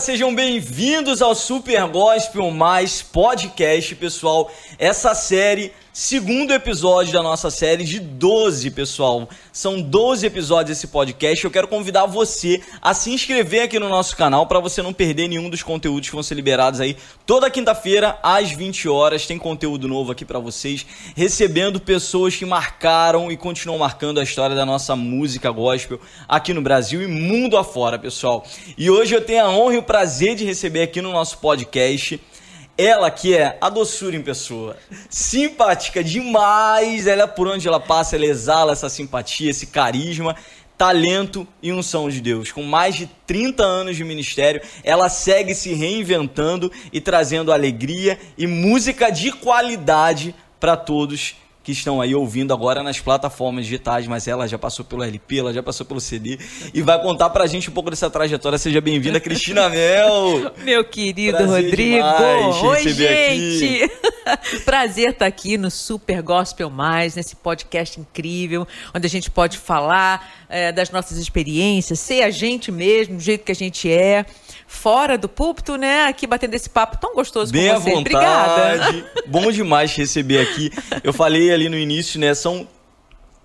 sejam bem-vindos ao Super Gospel Mais Podcast, pessoal. Essa série segundo episódio da nossa série de 12, pessoal. São 12 episódios esse podcast. Eu quero convidar você a se inscrever aqui no nosso canal para você não perder nenhum dos conteúdos que vão ser liberados aí toda quinta-feira às 20 horas. Tem conteúdo novo aqui para vocês, recebendo pessoas que marcaram e continuam marcando a história da nossa música gospel aqui no Brasil e mundo afora, pessoal. E hoje eu tenho a honra e o prazer de receber aqui no nosso podcast ela que é a doçura em pessoa, simpática demais, ela por onde ela passa, ela exala essa simpatia, esse carisma, talento e unção de Deus. Com mais de 30 anos de ministério, ela segue se reinventando e trazendo alegria e música de qualidade para todos que estão aí ouvindo agora nas plataformas digitais, mas ela já passou pelo LP, ela já passou pelo CD e vai contar pra gente um pouco dessa trajetória. Seja bem-vinda, Cristina Mel. Meu querido Prazer Rodrigo. Oi, gente. Prazer estar aqui no Super Gospel Mais, nesse podcast incrível, onde a gente pode falar é, das nossas experiências, ser a gente mesmo, do jeito que a gente é fora do púlpito, né? Aqui batendo esse papo tão gostoso Bem com você. À vontade. Obrigada. Bom demais te receber aqui. Eu falei ali no início, né? São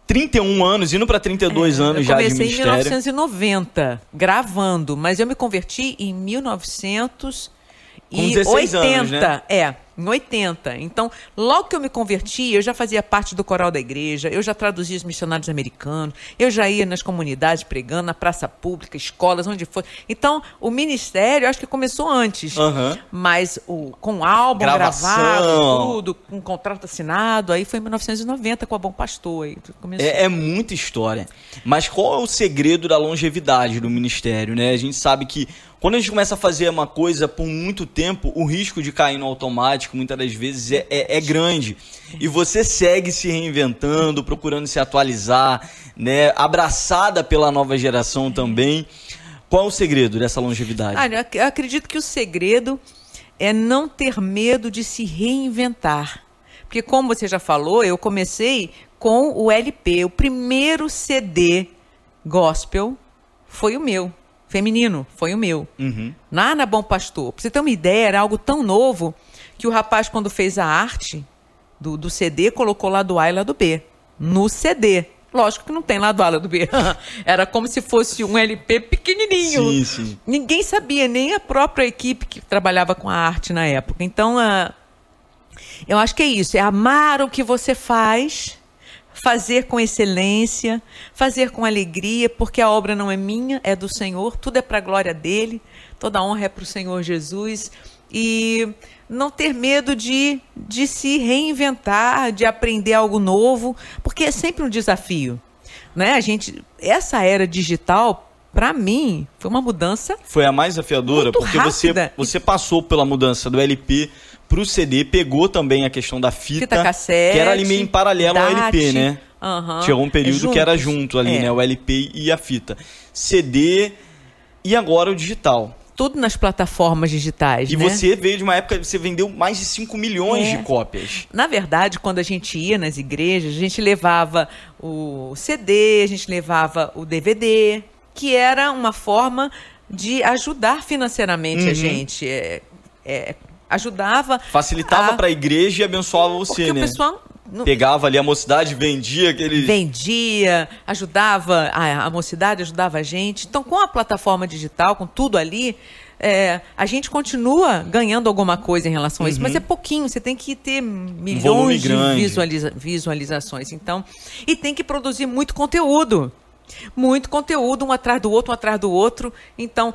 31 anos, indo para 32 é, anos já de ministério. Eu comecei em 1990, gravando, mas eu me converti em 1980. Anos, né? É em 80. Então, logo que eu me converti, eu já fazia parte do coral da igreja, eu já traduzia os missionários americanos, eu já ia nas comunidades pregando, na praça pública, escolas, onde for. Então, o ministério, acho que começou antes. Uhum. Mas o, com álbum Gravação. gravado, tudo, com contrato assinado, aí foi em 1990 com a Bom Pastor. Aí é, é muita história. Mas qual é o segredo da longevidade do ministério, né? A gente sabe que quando a gente começa a fazer uma coisa por muito tempo, o risco de cair no automático muitas das vezes é, é, é grande. E você segue se reinventando, procurando se atualizar, né? abraçada pela nova geração também. Qual é o segredo dessa longevidade? Ah, eu acredito que o segredo é não ter medo de se reinventar. Porque, como você já falou, eu comecei com o LP. O primeiro CD gospel foi o meu feminino, foi o meu. Uhum. Lá na Bom Pastor. Pra você ter uma ideia, era algo tão novo que o rapaz, quando fez a arte do, do CD, colocou lá do A e lá do B. No CD. Lógico que não tem lá do A e lá do B. era como se fosse um LP pequenininho. Sim, sim. Ninguém sabia, nem a própria equipe que trabalhava com a arte na época. Então, uh, eu acho que é isso. É amar o que você faz fazer com excelência, fazer com alegria, porque a obra não é minha, é do Senhor, tudo é para a glória dele, toda a honra é para o Senhor Jesus. E não ter medo de, de se reinventar, de aprender algo novo, porque é sempre um desafio. Né? A gente, essa era digital, para mim, foi uma mudança. Foi a mais desafiadora, porque você, você passou pela mudança do LP pro CD, pegou também a questão da fita, fita cassete, que era ali meio em paralelo DAT, ao LP, né? Uhum, Chegou um período é que era junto ali, é. né? O LP e a fita. CD e agora o digital. Tudo nas plataformas digitais. E né? você veio de uma época que você vendeu mais de 5 milhões é. de cópias. Na verdade, quando a gente ia nas igrejas, a gente levava o CD, a gente levava o DVD, que era uma forma de ajudar financeiramente uhum. a gente. É, é, ajudava. Facilitava a... para a igreja e abençoava você, Porque né? O pessoal Pegava ali a mocidade, vendia aquele. Vendia, ajudava, a, a mocidade ajudava a gente. Então, com a plataforma digital, com tudo ali, é, a gente continua ganhando alguma coisa em relação a isso, uhum. mas é pouquinho, você tem que ter milhões um de visualiza visualizações. Então, e tem que produzir muito conteúdo. Muito conteúdo, um atrás do outro, um atrás do outro. Então,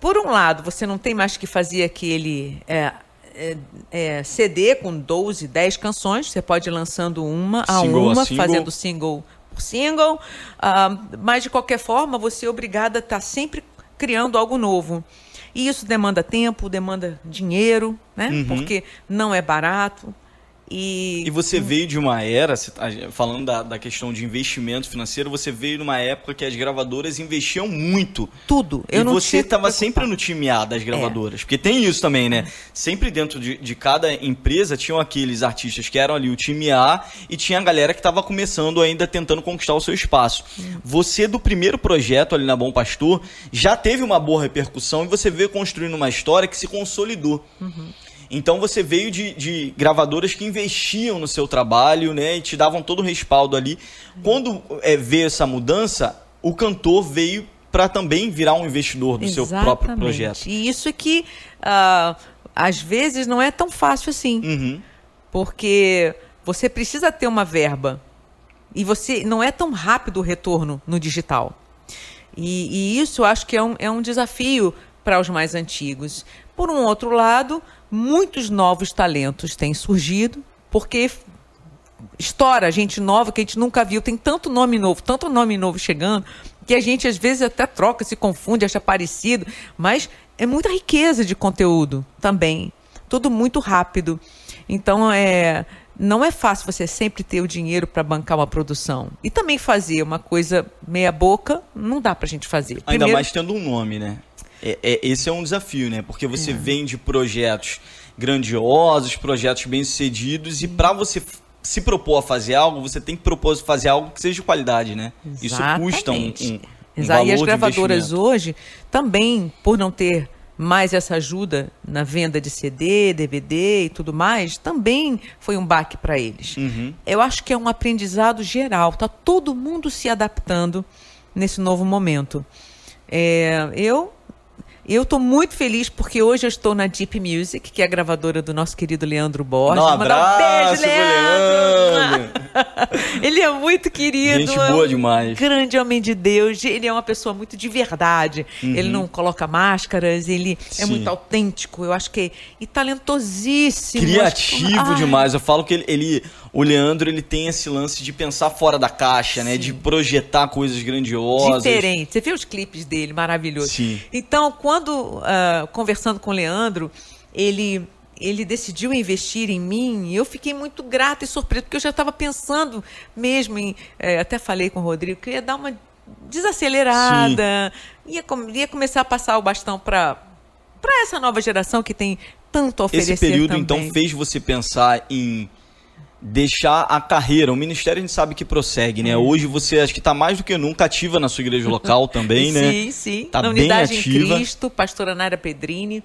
por um lado, você não tem mais que fazer aquele. É, é, é, CD com 12, 10 canções. Você pode ir lançando uma a single uma, a single. fazendo single por single. Uh, mas, de qualquer forma, você é obrigada a estar tá sempre criando algo novo. E isso demanda tempo, demanda dinheiro, né? Uhum. Porque não é barato. E, E você veio de uma era, tá falando da, da questão de investimento financeiro, você veio de uma época que as gravadoras investiam muito. tudo. Eu e não você estava sempre no time A das gravadoras. Porque tem isso também, né? Sempre dentro de, de cada empresa tinham aqueles artistas que eram ali o time A e tinha a galera que estava começando ainda tentando conquistar o seu espaço. Você, do primeiro projeto ali na Bom Pastor, já teve uma boa repercussão e você veio construindo uma história que se consolidou. Então você veio de, de gravadoras que investiam no seu trabalho, né? E te davam todo o respaldo ali. Quando é, veio essa mudança, o cantor veio para também virar um investidor do seu próprio Exatamente. projeto. E isso é que, ah, às vezes, não é tão fácil assim. Uhum. Porque você precisa ter uma verba. E você não é tão rápido o retorno no digital. E, e isso eu acho que é um, é um desafio para os mais antigos. Por um outro lado, muitos novos talentos têm surgido, porque estoura gente nova que a gente nunca viu. Tem tanto nome novo, tanto nome novo chegando, que a gente às vezes até troca, se confunde, acha parecido. Mas é muita riqueza de conteúdo também. Tudo muito rápido. Então, é, não é fácil você sempre ter o dinheiro para bancar uma produção. E também fazer uma coisa meia boca, não dá pra gente fazer. Ainda Primeiro- mais tendo um nome, né? É, é- esse é um desafio, né? Porque você vem de projetos grandiosos, projetos bem-sucedidos, e para você se propor a fazer algo, você tem que propor fazer algo que seja de qualidade, né? Isso custa um, Exatamente. um, um Exato. E as gravadoras hoje, também, por não ter mais essa ajuda na venda de CD, DVD e tudo mais, também foi um baque para eles. Uhum. Eu acho que é um aprendizado geral. Tá todo mundo se adaptando nesse novo momento. É, eu eu estou muito feliz porque hoje eu estou na Deep Music, que é a gravadora do nosso querido Leandro Borges. Um Mandar abraço, pro Leandro! Ele é muito querido. Gente é boa um demais. Grande homem de Deus. Ele é uma pessoa muito de verdade. Ele não coloca máscaras, ele é Uhum. Sim. muito autêntico. Eu acho que. E talentosíssimo. Criativo Ai, demais. Eu falo que ele, ele- o Leandro, ele tem esse lance de pensar fora da caixa, né? De projetar coisas grandiosas. Diferente. Você vê os clipes dele, maravilhoso. Sim. Então, quando ah, conversando com o Leandro, ele ele decidiu investir em mim, e eu fiquei muito grata e surpresa, porque eu já estava pensando mesmo em. eh, até falei com o Rodrigo que eu ia dar uma desacelerada, ia, com- ia começar a passar o bastão para para essa nova geração que tem tanto a oferecer. Esse período, também. então, fez você pensar em deixar a carreira. O ministério a gente sabe que prossegue, né? Hoje você acho que está mais do que nunca ativa na sua igreja local também, né? Sim, sim. Tá Na bem Unidade ativa. em Cristo, pastora Naira Pedrini.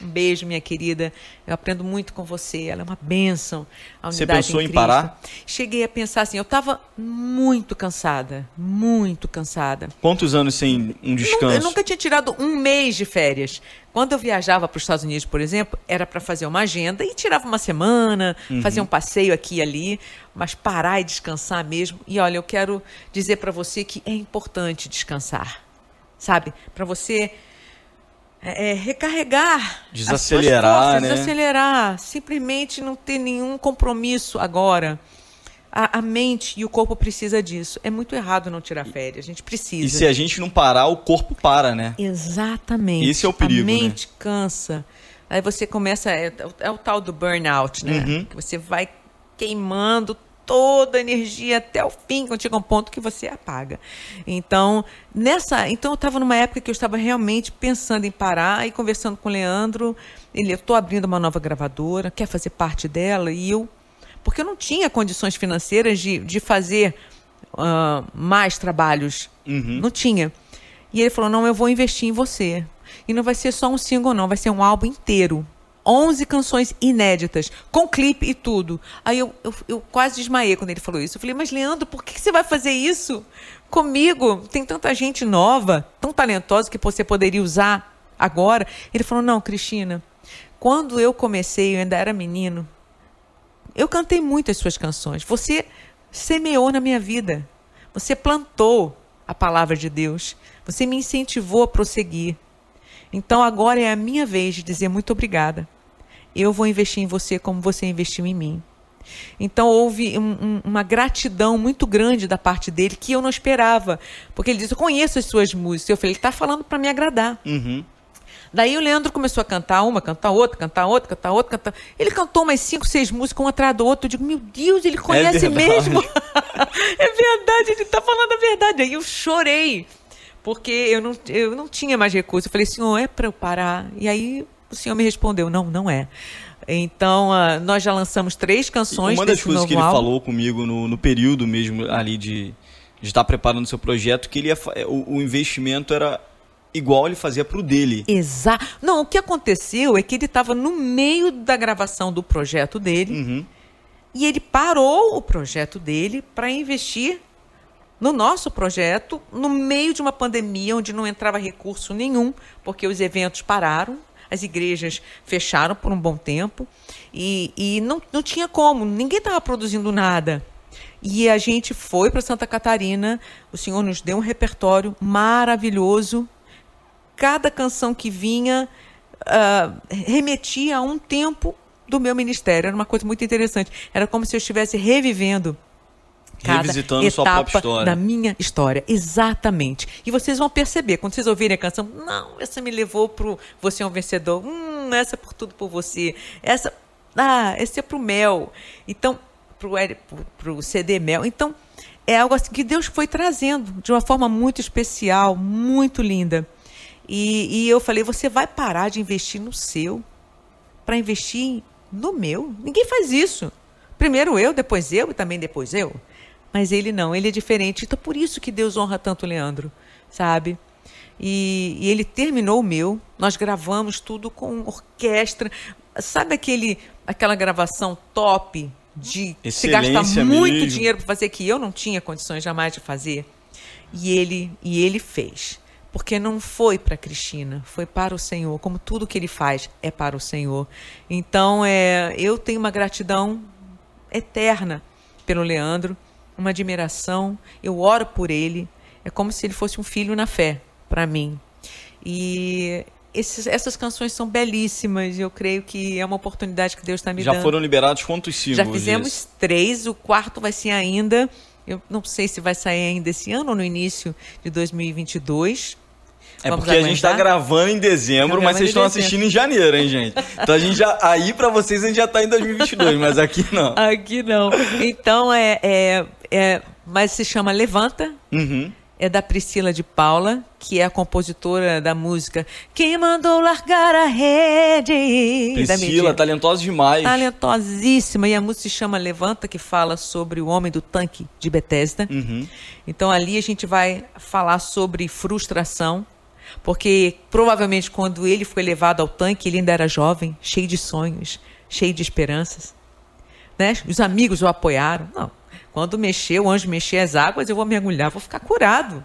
Um beijo, minha querida. Eu aprendo muito com você. Ela é uma bênção. Você pensou em Cristo. parar? Cheguei a pensar assim, eu estava muito cansada. Muito cansada. Quantos anos sem um descanso? Eu nunca tinha tirado um mês de férias. Quando eu viajava para os Estados Unidos, por exemplo, era para fazer uma agenda e tirava uma semana, Uhum. fazia um passeio aqui e ali, mas parar e descansar mesmo. E olha, eu quero dizer para você que é importante descansar, sabe? Para você é, é, recarregar, Desacelerar, forças, né? desacelerar, simplesmente não ter nenhum compromisso agora. A, a mente e o corpo precisa disso. É muito errado não tirar férias. A gente precisa. E se a gente não parar, o corpo para, né? Exatamente. Esse é o perigo, A mente cansa. Aí você começa. É, é o tal do burnout, né? Uhum. Que você vai queimando toda a energia até o fim, quando chega um ponto que você apaga. Então, nessa. Então eu estava numa época que eu estava realmente pensando em parar e conversando com o Leandro. Ele, eu estou abrindo uma nova gravadora, quer fazer parte dela, e eu. Porque eu não tinha condições financeiras de, de fazer ah, mais trabalhos. Uhum. Não tinha. E ele falou: não, eu vou investir em você. E não vai ser só um single, não, vai ser um álbum inteiro. 11 canções inéditas, com clipe e tudo. Aí eu, eu, eu quase desmaiei quando ele falou isso. Eu falei, mas Leandro, por que você vai fazer isso comigo? Tem tanta gente nova, tão talentosa que você poderia usar agora. Ele falou, não, Cristina, quando eu comecei, eu ainda era menino, eu cantei muitas suas canções. Você semeou na minha vida. Você plantou a palavra de Deus. Você me incentivou a prosseguir. Então agora é a minha vez de dizer muito obrigada. Eu vou investir em você como você investiu em mim. Então houve um- um- uma gratidão muito grande da parte dele que eu não esperava. Porque ele disse: Eu conheço as suas músicas. Eu falei: Ele está falando para me agradar. Uhum. Daí o Leandro começou a cantar uma, cantar outra, cantar outra, cantar outra, cantar. Ele cantou umas cinco, seis músicas, um atrás do outro. Eu digo, meu Deus, ele conhece mesmo. é verdade, ele está falando a verdade. Aí eu chorei, porque eu não, eu não tinha mais recurso. Eu falei, senhor, é para eu parar? E aí o senhor me respondeu, não, não é. Então, uh, nós já lançamos três canções. Uma das coisas que ele álbum. falou comigo no, no período mesmo ali de, de estar preparando o seu projeto, que ele ia, o, o investimento era igual ele fazia para o dele. Exato. Não, o que aconteceu é que ele estava no meio da gravação do projeto dele uhum. e ele parou o projeto dele para investir no nosso projeto no meio de uma pandemia onde não entrava recurso nenhum, porque os eventos pararam, as igrejas fecharam por um bom tempo e, e não, não tinha como, ninguém estava produzindo nada. E a gente foi para Santa Catarina, o Senhor nos deu um repertório maravilhoso cada canção que vinha uh, remetia a um tempo do meu ministério. Era uma coisa muito interessante. Era como se eu estivesse revivendo cada Revisitando etapa da minha história. Exatamente. E vocês vão perceber, quando vocês ouvirem a canção, não, essa me levou pro Você é um Vencedor. Hum, essa é por tudo por você. Essa, ah, esse é pro Mel. Então, pro, pro, pro CD Mel. Então, é algo assim que Deus foi trazendo de uma forma muito especial, muito linda. E, e eu falei: você vai parar de investir no seu para investir no meu? Ninguém faz isso. Primeiro eu, depois eu e também depois eu. Mas ele não, ele é diferente. Então por isso que Deus honra tanto o Leandro, sabe? E, e, ele terminou o meu. Nós gravamos tudo com orquestra. Sabe aquele, aquela gravação top de se gastar muito mesmo. dinheiro para fazer que eu não tinha condições jamais de fazer? E ele e ele fez porque não foi para Cristina, foi para o Senhor, como tudo que ele faz é para o Senhor. Então, é, eu tenho uma gratidão eterna pelo Leandro, uma admiração, eu oro por ele, é como se ele fosse um filho na fé para mim. E esses, essas canções são belíssimas eu creio que é uma oportunidade que Deus está me Já dando. Já foram liberados quantos singles? Já fizemos três, o quarto vai ser ainda. Eu não sei se vai sair ainda esse ano ou no início de 2022. É Vamos porque aguentar? a gente está gravando em dezembro, mas vocês estão assistindo em janeiro, hein, gente? Então a gente já. Aí para vocês a gente já está em 2022, mas aqui não. Aqui não. Então é. é, é mas se chama Levanta. Uhum. É da Priscila de Paula, que é a compositora da música Quem Mandou Largar a Rede. Priscila, talentosa demais. Talentosíssima. E a música se chama Levanta, que fala sobre o homem do tanque de Bethesda. Uhum. Então ali a gente vai falar sobre frustração porque provavelmente quando ele foi levado ao tanque, ele ainda era jovem, cheio de sonhos, cheio de esperanças. Né? Os amigos o apoiaram. Não, quando mexeu, o anjo mexer as águas, eu vou mergulhar, vou ficar curado.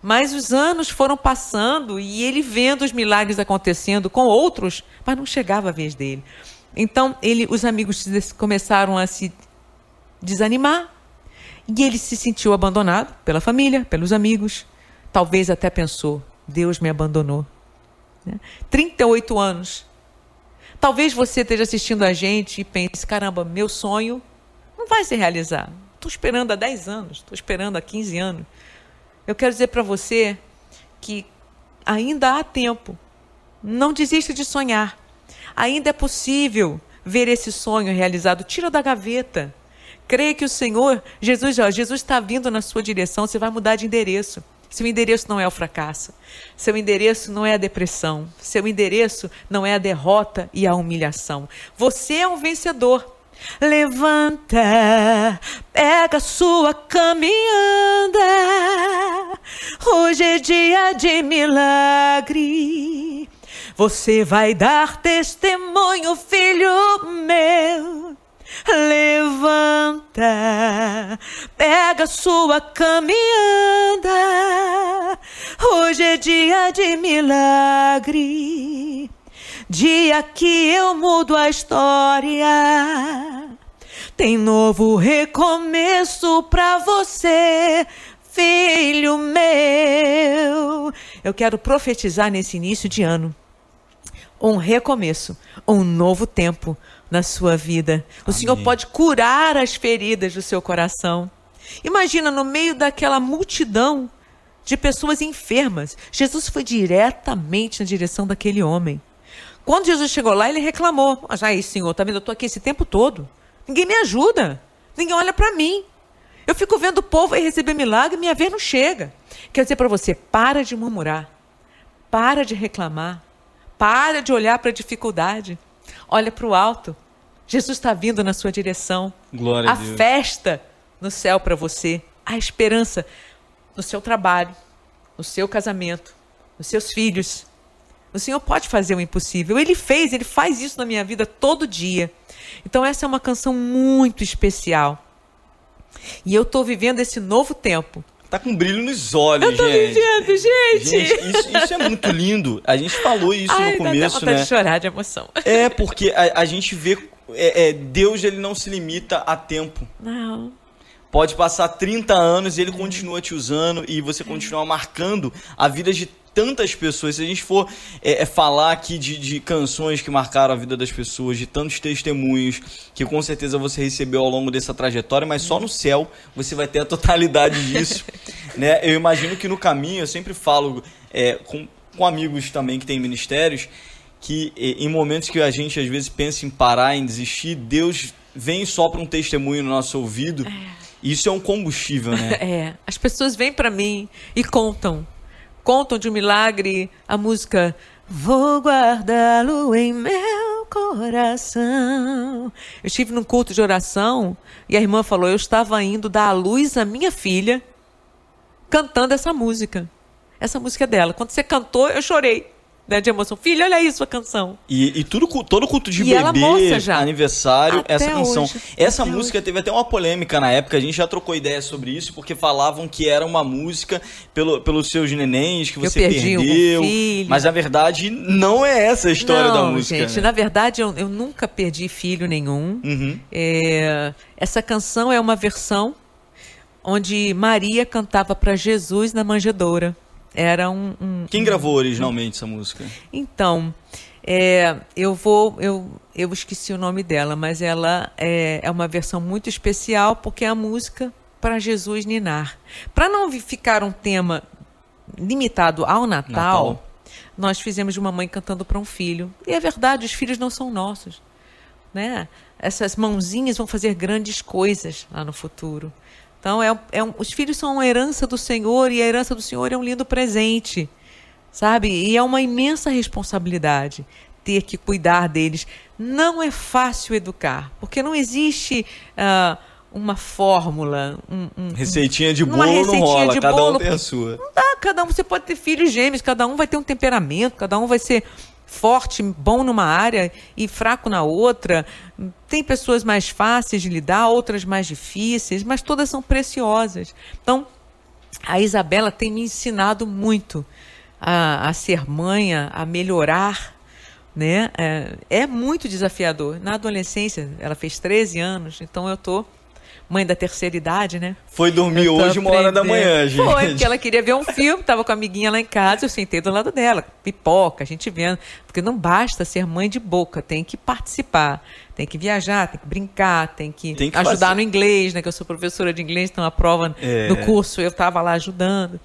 Mas os anos foram passando e ele vendo os milagres acontecendo com outros, mas não chegava a vez dele. Então, ele, os amigos começaram a se desanimar e ele se sentiu abandonado pela família, pelos amigos. Talvez até pensou: Deus me abandonou. Né? 38 anos. Talvez você esteja assistindo a gente e pense: caramba, meu sonho não vai se realizar. Estou esperando há 10 anos, estou esperando há 15 anos. Eu quero dizer para você que ainda há tempo. Não desista de sonhar. Ainda é possível ver esse sonho realizado. Tira da gaveta. Creia que o Senhor, Jesus, ó, Jesus está vindo na sua direção. Você vai mudar de endereço. Seu endereço não é o fracasso. Seu endereço não é a depressão. Seu endereço não é a derrota e a humilhação. Você é um vencedor. Levanta, pega sua caminhada. Hoje é dia de milagre. Você vai dar testemunho, filho meu levanta, pega sua caminhada. Hoje é dia de milagre, dia que eu mudo a história. Tem novo recomeço pra você, filho meu. Eu quero profetizar nesse início de ano um recomeço, um novo tempo na sua vida. O Amém. Senhor pode curar as feridas do seu coração. Imagina no meio daquela multidão de pessoas enfermas. Jesus foi diretamente na direção daquele homem. Quando Jesus chegou lá, ele reclamou: Mas aí, senhor, tá vendo? Eu estou aqui esse tempo todo. Ninguém me ajuda. Ninguém olha para mim. Eu fico vendo o povo aí receber milagre e minha vez não chega. Quer dizer para você: para de murmurar. Para de reclamar. Para de olhar para a dificuldade. Olha para o alto. Jesus está vindo na sua direção. Glória a a Deus. festa no céu para você. A esperança no seu trabalho, no seu casamento, nos seus filhos. O Senhor pode fazer o impossível. Ele fez, ele faz isso na minha vida todo dia. Então, essa é uma canção muito especial. E eu estou vivendo esse novo tempo. Tá com brilho nos olhos, Eu tô gente. vivendo, gente! Gente, isso, isso é muito lindo. A gente falou isso Ai, no dá começo, vontade né? de chorar de emoção. É, porque a, a gente vê. é, é, Deus ele não se limita a tempo. Não. Pode passar 30 anos e ele continua te usando e você continua marcando a vida de tantas pessoas. Se a gente for é, é, falar aqui de, de canções que marcaram a vida das pessoas, de tantos testemunhos que com certeza você recebeu ao longo dessa trajetória, mas só no céu você vai ter a totalidade disso. né? Eu imagino que no caminho, eu sempre falo é, com, com amigos também que têm ministérios, que é, em momentos que a gente às vezes pensa em parar, em desistir, Deus vem só para um testemunho no nosso ouvido. Isso é um combustível, né? É, as pessoas vêm para mim e contam. Contam de um milagre, a música Vou guardá-lo em meu coração. Eu estive num culto de oração e a irmã falou: Eu estava indo dar à luz à minha filha cantando essa música. Essa música é dela. Quando você cantou, eu chorei né, de emoção. Filha, olha aí sua canção. E, e tudo, todo culto de E bebê, aniversário, Até essa canção. hoje, Essa música teve até uma polêmica na época, a gente já trocou ideia sobre isso, porque falavam que era uma música pelo, pelos seus nenéns, que você perdeu. filho. Mas a verdade não é essa a história Não, da música. gente, né? na verdade eu, eu nunca perdi filho nenhum. Uhum. É, essa canção é uma versão onde Maria cantava para Jesus na manjedoura. Era um. um- Quem gravou originalmente essa música? Então, é, eu vou. Eu, eu esqueci o nome dela, mas ela é, é uma versão muito especial porque é a música para Jesus ninar. Para não ficar um tema limitado ao Natal, Natal. nós fizemos de uma mãe cantando para um filho. E é verdade, os filhos não são nossos. Né? Essas mãozinhas vão fazer grandes coisas lá no futuro. Então, é, é um- os filhos são uma herança do Senhor e a herança do Senhor é um lindo presente sabe? E é uma imensa responsabilidade ter que cuidar deles. Não é fácil educar, porque não existe ah, uma fórmula, um, um- Receitinha de bolo não receitinha rola, de cada bolo. um tem a sua. não dá. Cada um você pode ter filhos gêmeos, cada um vai ter um temperamento, cada um vai ser forte, bom numa área e fraco na outra. Tem pessoas mais fáceis de lidar, outras mais difíceis, mas todas são preciosas. Então, a Isabela tem me ensinado muito a, a ser mãe, a, melhorar. Né? É, é muito desafiador. Na adolescência, ela fez 13 anos, então eu tô mãe da terceira idade, né? Foi dormir Eu hoje uma hora da manhã, gente. Foi, porque ela queria ver um filme, tava com a amiguinha lá em casa, eu sentei do lado dela, pipoca, a gente vendo. Porque não basta ser mãe de boca, tem que participar, tem que viajar, tem que brincar, tem que, Tem que ajudar fazer. no inglês, né? Que eu sou professora de inglês, então a prova É. do curso eu estava lá ajudando.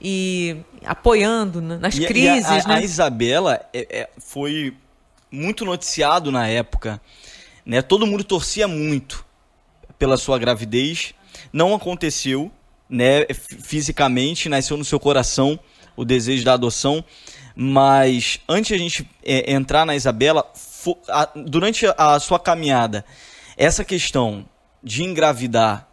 E apoiando na- nas E- e crises, a, a, né? a Isabela é- é- foi muito noticiado na época. Né? Todo mundo torcia muito pela sua gravidez. Não aconteceu né? fisicamente, nasceu no seu coração o desejo da adoção. Mas antes de a gente é, entrar na Isabela, a- durante a sua caminhada, essa questão de engravidar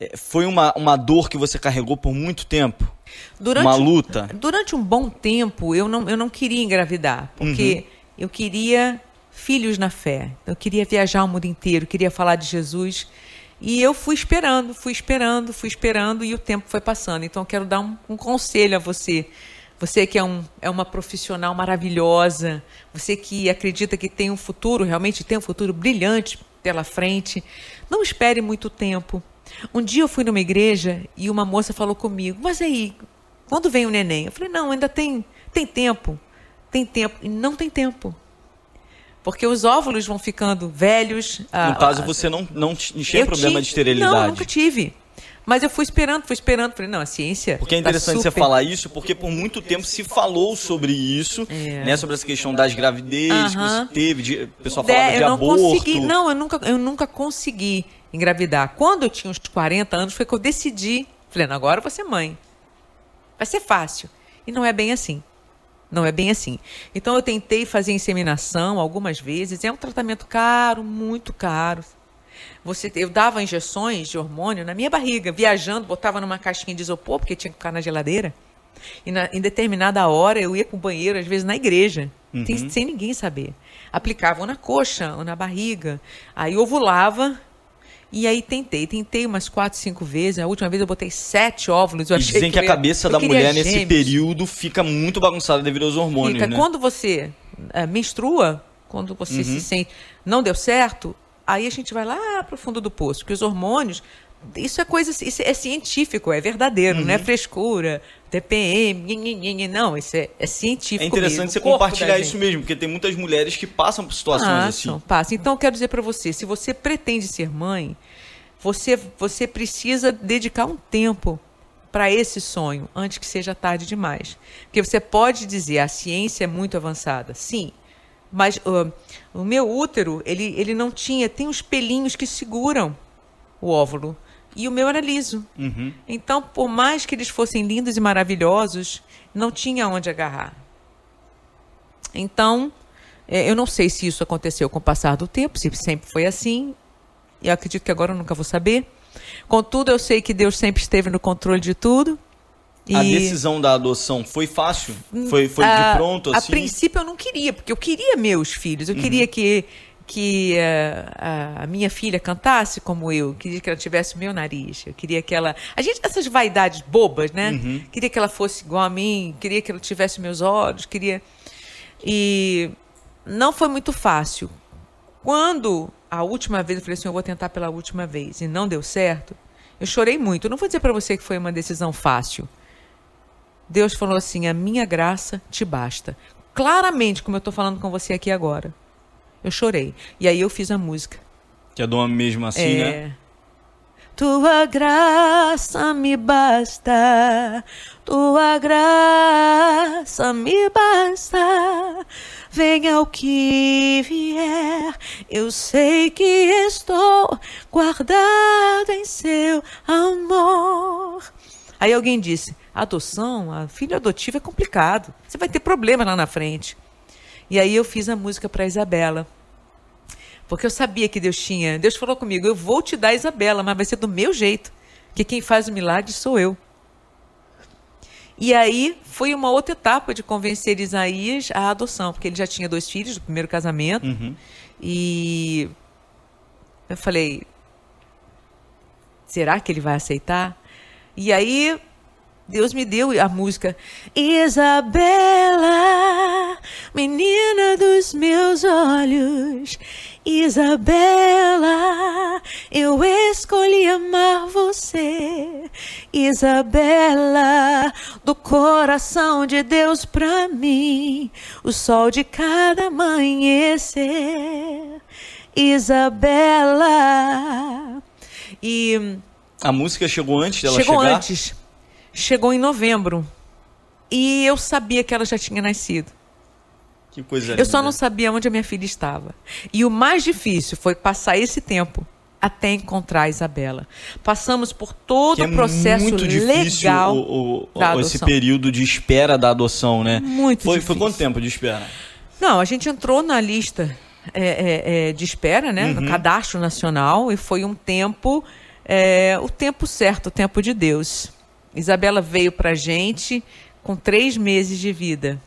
é, foi uma, uma dor que você carregou por muito tempo? Durante, uma luta? Durante um bom tempo, eu não, eu não queria engravidar, porque eu queria filhos na fé. Eu queria viajar o mundo inteiro, queria falar de Jesus. E eu fui esperando, fui esperando, fui esperando, e o tempo foi passando. Então, eu quero dar um, um conselho a você. Você que é, um, é uma profissional maravilhosa, você que acredita que tem um futuro, realmente tem um futuro brilhante pela frente, não espere muito tempo. Um dia eu fui numa igreja e uma moça falou comigo, mas aí, quando vem o neném? Eu falei, não, ainda tem, tem tempo, tem tempo. E não tem tempo. Porque os óvulos vão ficando velhos. No caso, você não, não tinha problema tive- de esterilidade. Não, nunca tive. Mas eu fui esperando, fui esperando. Falei, não, a ciência. Porque é tá interessante super... você falar isso, porque por muito tempo se falou sobre isso, É. né? Sobre essa questão das gravidez, que Aham. você teve, de, o pessoal falava É, de eu não aborto. consegui. Não, eu nunca, eu nunca consegui engravidar. Quando eu tinha uns 40 anos, foi que eu decidi. Falei, agora eu vou ser mãe. Vai ser fácil. E não é bem assim. Não é bem assim. Então eu tentei fazer inseminação algumas vezes. É um tratamento caro, muito caro. Você, eu dava injeções de hormônio na minha barriga, viajando, botava numa caixinha de isopor, porque tinha que ficar na geladeira. E na- em determinada hora eu ia para o banheiro, às vezes na igreja, sem, sem ninguém saber. Aplicava ou na coxa ou na barriga. Aí ovulava. E aí tentei, tentei umas quatro, cinco vezes. A última vez eu botei sete óvulos. Eu E achei dizem que a eu ia- cabeça eu da queria mulher nesse gêmeos. período fica muito bagunçada devido aos hormônios, Fica. né? Quando você eh, menstrua, quando você Uhum. se sente não deu certo, aí a gente vai lá pro fundo do poço, porque os hormônios, isso é coisa, isso é científico, é verdadeiro, Uhum. não é frescura, TPM, não, isso é, é científico. É interessante mesmo, você compartilhar isso mesmo, porque tem muitas mulheres que passam por situações Passam, assim. passam. Então eu quero dizer para você, se você pretende ser mãe, você você precisa dedicar um tempo para esse sonho antes que seja tarde demais. Porque você pode dizer a ciência é muito avançada, sim, mas ah, o meu útero ele ele não tinha tem uns pelinhos que seguram o óvulo e o meu era liso. Uhum. Então, por mais que eles fossem lindos e maravilhosos, não tinha onde agarrar. Então, eh, eu não sei se isso aconteceu com o passar do tempo, se sempre foi assim. E acredito que agora eu nunca vou saber. Contudo, eu sei que Deus sempre esteve no controle de tudo. A E- decisão da adoção foi fácil? Foi, foi a- de pronto, A assim? princípio eu não queria, porque eu queria meus filhos. Eu queria que, que eh, a, minha filha cantasse como eu. Queria que ela tivesse o meu nariz. Eu queria que ela. A gente, essas vaidades bobas, né? Queria que ela fosse igual a mim. Queria que ela tivesse meus olhos. Queria. E não foi muito fácil. Quando a última vez eu falei assim, eu vou tentar pela última vez, e não deu certo, eu chorei muito. Eu não vou dizer para você que foi uma decisão fácil. Deus falou assim: a minha graça te basta. Claramente, como eu estou falando com você aqui agora. Eu chorei. E aí eu fiz a música. Que é do homem mesmo assim, né? É. Tua graça me basta, tua graça me basta. Venha o que vier, eu sei que estou guardado em seu amor. Aí alguém disse: adoção, a filha adotiva é complicado, você vai ter problemas lá na frente. E aí eu fiz a música para Isabela. Porque eu sabia que Deus tinha. Deus falou comigo: eu vou te dar Isabela, mas vai ser do meu jeito. Que quem faz o milagre sou eu. E aí foi uma outra etapa de convencer Isaías à adoção, porque ele já tinha dois filhos do primeiro casamento. Uhum. E eu falei: será que ele vai aceitar? E aí Deus me deu a música Isabela, menina dos meus olhos. Isabela, eu escolhi amar você. Isabela, do coração de Deus pra mim, o sol de cada amanhecer. Isabela. E A música chegou antes dela chegou chegar? antes. Chegou em novembro. E eu sabia que ela já tinha nascido. Que coisa Eu só linda. não sabia onde a minha filha estava. E o mais difícil foi passar esse tempo até encontrar a Isabela. Passamos por todo é o processo muito difícil legal o, o- o- esse período de espera da adoção, né? Muito foi, difícil. Foi quanto tempo de espera? Não, a gente entrou na lista é, é, é, de espera, né? Uhum. No cadastro nacional, e foi um tempo, é, o tempo certo, o tempo de Deus. Isabela veio pra gente com três meses de vida.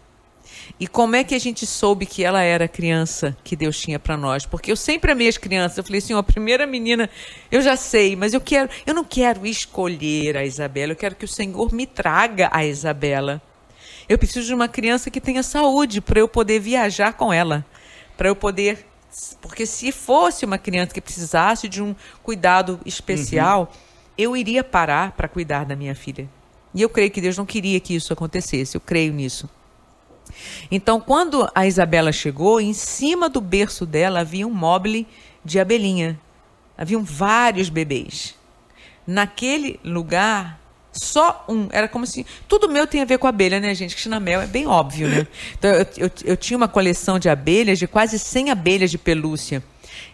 E como é que a gente soube que ela era a criança que Deus tinha para nós? Porque eu sempre amei as crianças. Eu falei assim, a primeira menina, eu já sei, mas eu quero, eu não quero escolher a Isabela, eu quero que o Senhor me traga a Isabela. Eu preciso de uma criança que tenha saúde para eu poder viajar com ela, para eu poder, porque se fosse uma criança que precisasse de um cuidado especial, eu iria parar para cuidar da minha filha. E eu creio que Deus não queria que isso acontecesse. Eu creio nisso. Então, quando a Isabela chegou, em cima do berço dela havia um mobile de abelhinha. Haviam vários bebês. naquele lugar, só um. Era como se. Tudo meu tem a ver com abelha, né, gente? Cristina Mel é bem óbvio, né? Então, eu, eu, eu tinha uma coleção de abelhas, de quase 100 abelhas de pelúcia.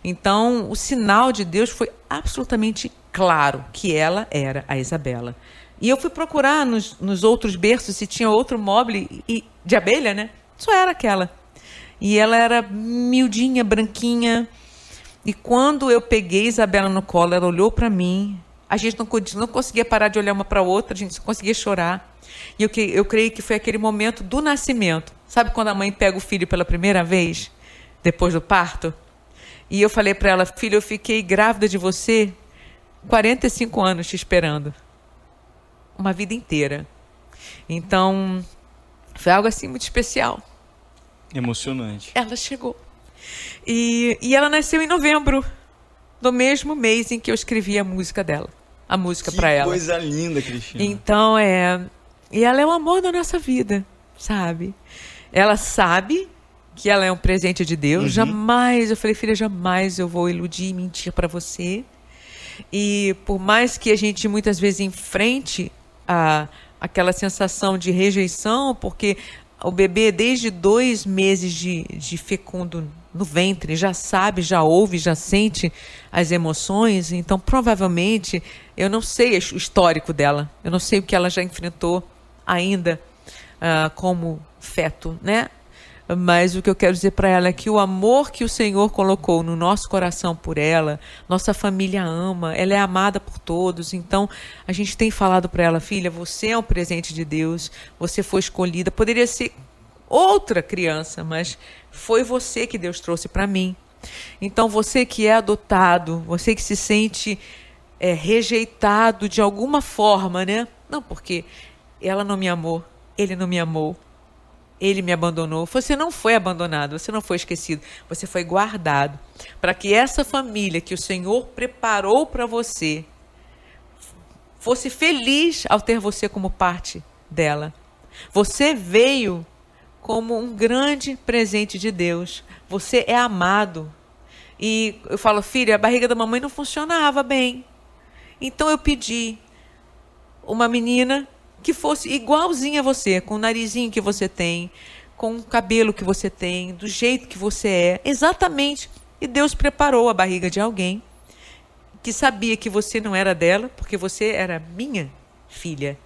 Então, o sinal de Deus foi absolutamente claro que ela era a Isabela. E eu fui procurar nos, nos outros berços se tinha outro móvel e, de abelha, né? Só era aquela. E ela era miudinha, branquinha. E quando eu peguei Isabela no colo, ela olhou para mim. A gente não, não conseguia parar de olhar uma para outra, a gente só conseguia chorar. E eu, eu creio que foi aquele momento do nascimento. Sabe quando a mãe pega o filho pela primeira vez, depois do parto? E eu falei para ela, filha, eu fiquei grávida de você 45 anos te esperando. Uma vida inteira. Então, foi algo assim muito especial. Emocionante. Ela chegou. E, e ela nasceu em novembro, do mesmo mês em que eu escrevi a música dela. A música para ela. coisa linda, Cristina. Então, é. E ela é o amor da nossa vida, sabe? Ela sabe que ela é um presente de Deus. Uhum. Jamais, eu falei, filha, jamais eu vou iludir e mentir para você. E por mais que a gente muitas vezes enfrente a, aquela sensação de rejeição, porque o bebê, desde dois meses de, de fecundo no ventre, já sabe, já ouve, já sente as emoções. Então, provavelmente, eu não sei o histórico dela, eu não sei o que ela já enfrentou ainda uh, como feto, né? Mas o que eu quero dizer para ela é que o amor que o Senhor colocou no nosso coração por ela, nossa família ama, ela é amada por todos. Então, a gente tem falado para ela, filha, você é um presente de Deus, você foi escolhida. Poderia ser outra criança, mas foi você que Deus trouxe para mim. Então, você que é adotado, você que se sente é, rejeitado de alguma forma, né? Não, porque ela não me amou, ele não me amou ele me abandonou. Você não foi abandonado, você não foi esquecido, você foi guardado para que essa família que o Senhor preparou para você fosse feliz ao ter você como parte dela. Você veio como um grande presente de Deus. Você é amado. E eu falo, filha, a barriga da mamãe não funcionava bem. Então eu pedi uma menina que fosse igualzinha a você, com o narizinho que você tem, com o cabelo que você tem, do jeito que você é, exatamente. E Deus preparou a barriga de alguém que sabia que você não era dela, porque você era minha filha.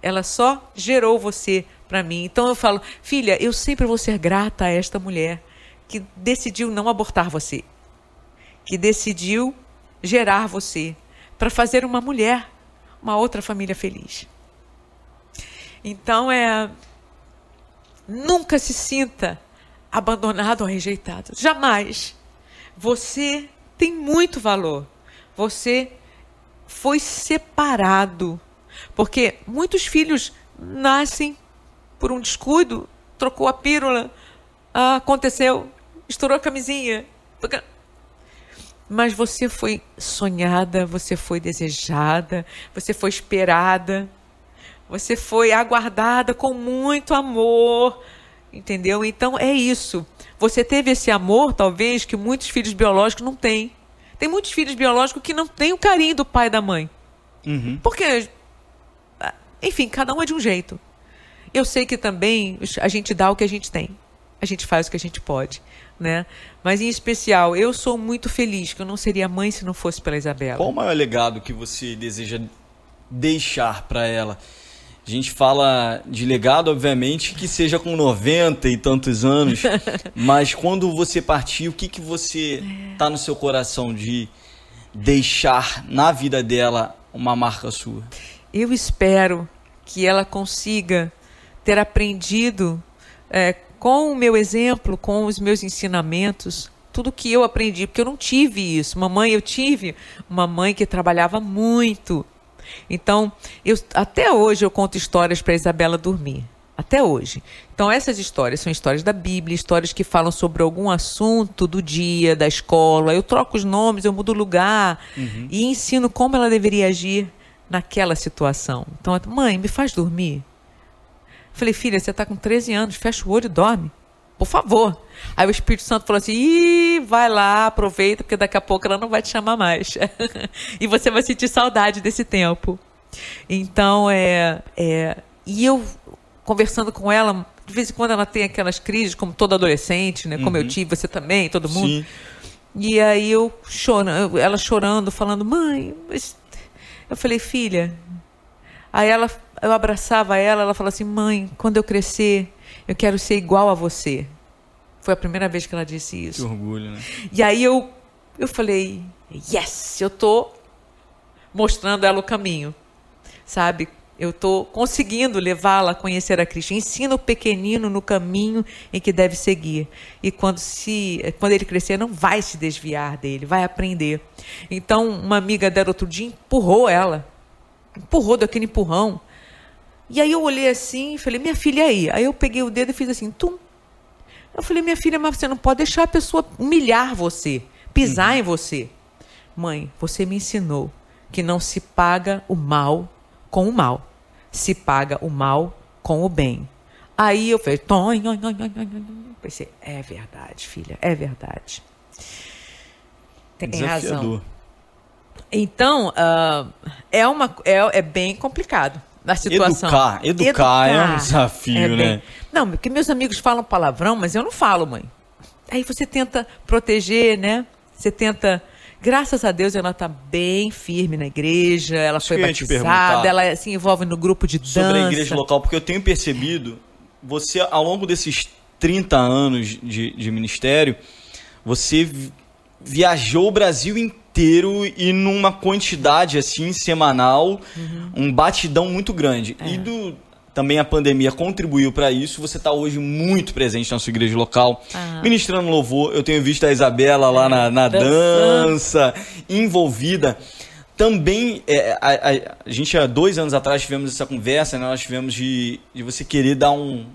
Ela só gerou você para mim. Então eu falo, filha, eu sempre vou ser grata a esta mulher que decidiu não abortar você, que decidiu gerar você para fazer uma mulher, uma outra família feliz. Então é nunca se sinta abandonado ou rejeitado. Jamais. Você tem muito valor. Você foi separado. Porque muitos filhos nascem por um descuido, trocou a pílula, ah, aconteceu, estourou a camisinha. Mas você foi sonhada, você foi desejada, você foi esperada. Você foi aguardada com muito amor, entendeu? Então é isso. Você teve esse amor, talvez, que muitos filhos biológicos não têm. Tem muitos filhos biológicos que não têm o carinho do pai e da mãe. Uhum. Porque, enfim, cada um é de um jeito. Eu sei que também a gente dá o que a gente tem. A gente faz o que a gente pode, né? Mas em especial, eu sou muito feliz que eu não seria mãe se não fosse pela Isabela. Qual o maior legado que você deseja deixar para ela? A gente fala de legado, obviamente, que seja com 90 e tantos anos, mas quando você partir, o que, que você tá no seu coração de deixar na vida dela uma marca sua? Eu espero que ela consiga ter aprendido é, com o meu exemplo, com os meus ensinamentos, tudo que eu aprendi, porque eu não tive isso. Mamãe, eu tive uma mãe que trabalhava muito então, eu, até hoje eu conto histórias para Isabela dormir. Até hoje. Então, essas histórias são histórias da Bíblia, histórias que falam sobre algum assunto do dia, da escola. Eu troco os nomes, eu mudo o lugar uhum. e ensino como ela deveria agir naquela situação. Então, mãe, me faz dormir. Falei, filha, você está com 13 anos, fecha o olho e dorme. Por favor. Aí o Espírito Santo falou assim: Ih, vai lá, aproveita, porque daqui a pouco ela não vai te chamar mais. e você vai sentir saudade desse tempo. Então, é, é. E eu, conversando com ela, de vez em quando ela tem aquelas crises, como todo adolescente, né? Como uhum. eu tive, você também, todo mundo. Sim. E aí eu chorando, ela chorando, falando, mãe, mas... eu falei, filha. Aí ela, eu abraçava ela, ela falou assim, mãe, quando eu crescer, eu quero ser igual a você. Foi a primeira vez que ela disse isso. Que orgulho, né? E aí eu, eu falei, yes, eu tô mostrando ela o caminho, sabe? Eu estou conseguindo levá-la a conhecer a Cristo. Ensina o pequenino no caminho em que deve seguir. E quando, se, quando ele crescer, não vai se desviar dele, vai aprender. Então, uma amiga dela outro dia empurrou ela. Empurrou daquele empurrão. E aí eu olhei assim e falei, minha filha aí. Aí eu peguei o dedo e fiz assim, tum. Eu falei, minha filha, mas você não pode deixar a pessoa humilhar você, pisar uhum. em você. Mãe, você me ensinou que não se paga o mal com o mal se paga o mal com o bem. Aí eu falei, pensei, é verdade, filha, é verdade. Tem Desafiador. razão. Então, uh, é, uma, é, é bem complicado na situação. Educar, educar, educar é um desafio, é né? Não, porque meus amigos falam palavrão, mas eu não falo, mãe. Aí você tenta proteger, né? Você tenta Graças a Deus ela está bem firme na igreja, ela Isso foi batizada, ela se envolve no grupo de dança. Sobre a igreja local, porque eu tenho percebido, você ao longo desses 30 anos de, de ministério, você viajou o Brasil inteiro e numa quantidade assim semanal, uhum. um batidão muito grande. É. E do também a pandemia contribuiu para isso. Você está hoje muito presente na sua igreja local, ah. ministrando louvor. Eu tenho visto a Isabela lá na, na dança, envolvida. Também, é, a, a, a, gente há dois anos atrás tivemos essa conversa, né? nós tivemos de, de você querer dar um.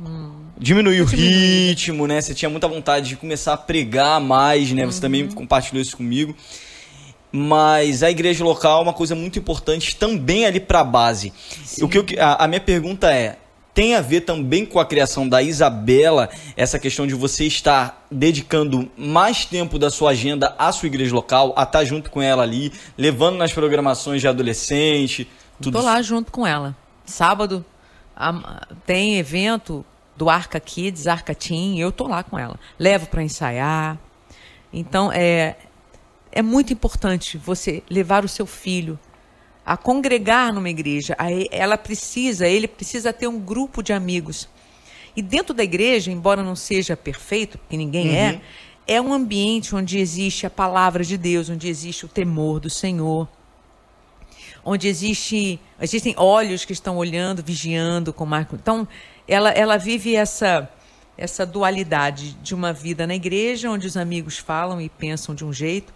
Hum. Diminuir o ritmo, né? Você tinha muita vontade de começar a pregar mais, né? Você uhum. também compartilhou isso comigo mas a igreja local é uma coisa muito importante também ali para a base. O que eu, a, a minha pergunta é: tem a ver também com a criação da Isabela, essa questão de você estar dedicando mais tempo da sua agenda à sua igreja local, a estar junto com ela ali, levando nas programações de adolescente, tudo Tô lá junto com ela. Sábado a, tem evento do Arca Kids, Arca Team, eu tô lá com ela. Levo para ensaiar. Então, é, é muito importante você levar o seu filho a congregar numa igreja. Ela precisa, ele precisa ter um grupo de amigos. E dentro da igreja, embora não seja perfeito, porque ninguém uhum. é, é um ambiente onde existe a palavra de Deus, onde existe o temor do Senhor, onde existe, existem olhos que estão olhando, vigiando com Marco. Então, ela, ela vive essa essa dualidade de uma vida na igreja, onde os amigos falam e pensam de um jeito,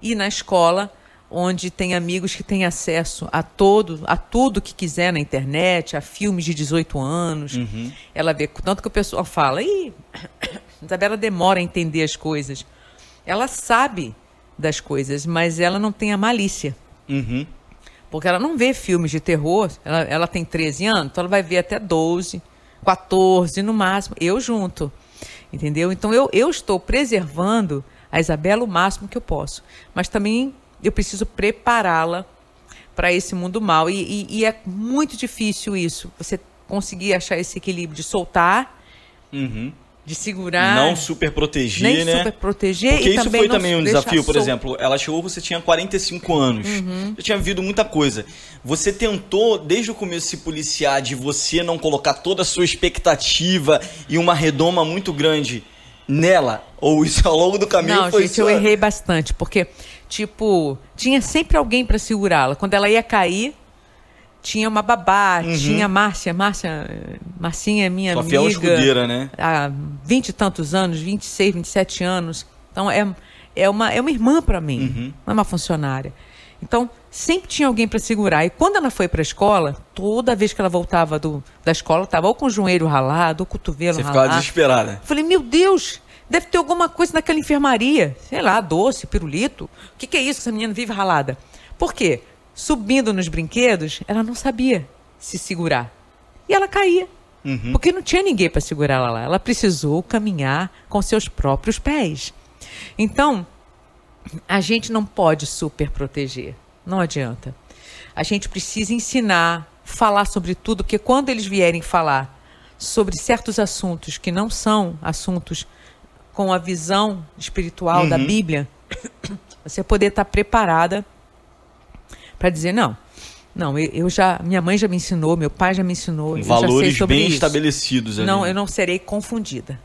e na escola, onde tem amigos que têm acesso a todo, a tudo que quiser na internet, a filmes de 18 anos. Uhum. Ela vê tanto que o pessoal fala, e Isabela demora a entender as coisas. Ela sabe das coisas, mas ela não tem a malícia. Uhum. Porque ela não vê filmes de terror, ela, ela tem 13 anos, então ela vai ver até 12, 14 no máximo, eu junto. Entendeu? Então eu, eu estou preservando a Isabela o máximo que eu posso. Mas também eu preciso prepará-la para esse mundo mal. E, e, e, é muito difícil isso, você conseguir achar esse equilíbrio de soltar. Uhum. De segurar. Não super proteger, nem né? super proteger. Porque isso foi também um desafio, por exemplo. Ela chegou, você tinha 45 anos. Uhum. Já tinha vivido muita coisa. Você tentou, desde o começo, se policiar de você não colocar toda a sua expectativa e uma redoma muito grande nela? Ou isso ao longo do caminho Não, foi gente, só... eu errei bastante, porque, tipo, tinha sempre alguém para segurá-la. Quando ela ia cair, tinha uma babá, uhum. tinha Márcia, Márcia, Marcinha é minha Sua amiga. escudeira, né? Há vinte e tantos anos, 26, 27 anos. Então, é, é, uma, é uma irmã para mim, uhum. não é uma funcionária. Então, sempre tinha alguém para segurar. E quando ela foi para a escola, toda vez que ela voltava do, da escola, estava ou com o joelho ralado, ou o cotovelo Você ralado. Você ficava desesperada. Falei, meu Deus, deve ter alguma coisa naquela enfermaria. Sei lá, doce, pirulito. O que, que é isso que essa menina vive ralada? Por quê? Subindo nos brinquedos, ela não sabia se segurar. E ela caía. Uhum. Porque não tinha ninguém para segurar ela lá. Ela precisou caminhar com seus próprios pés. Então, a gente não pode super proteger. Não adianta. A gente precisa ensinar, falar sobre tudo, porque quando eles vierem falar sobre certos assuntos que não são assuntos com a visão espiritual da Uhum. Bíblia, você poder estar preparada para dizer não. Não, eu, já, minha mãe já me ensinou, meu pai já me ensinou, Valores sobre bem isso. estabelecidos ali. Não, eu não serei confundida.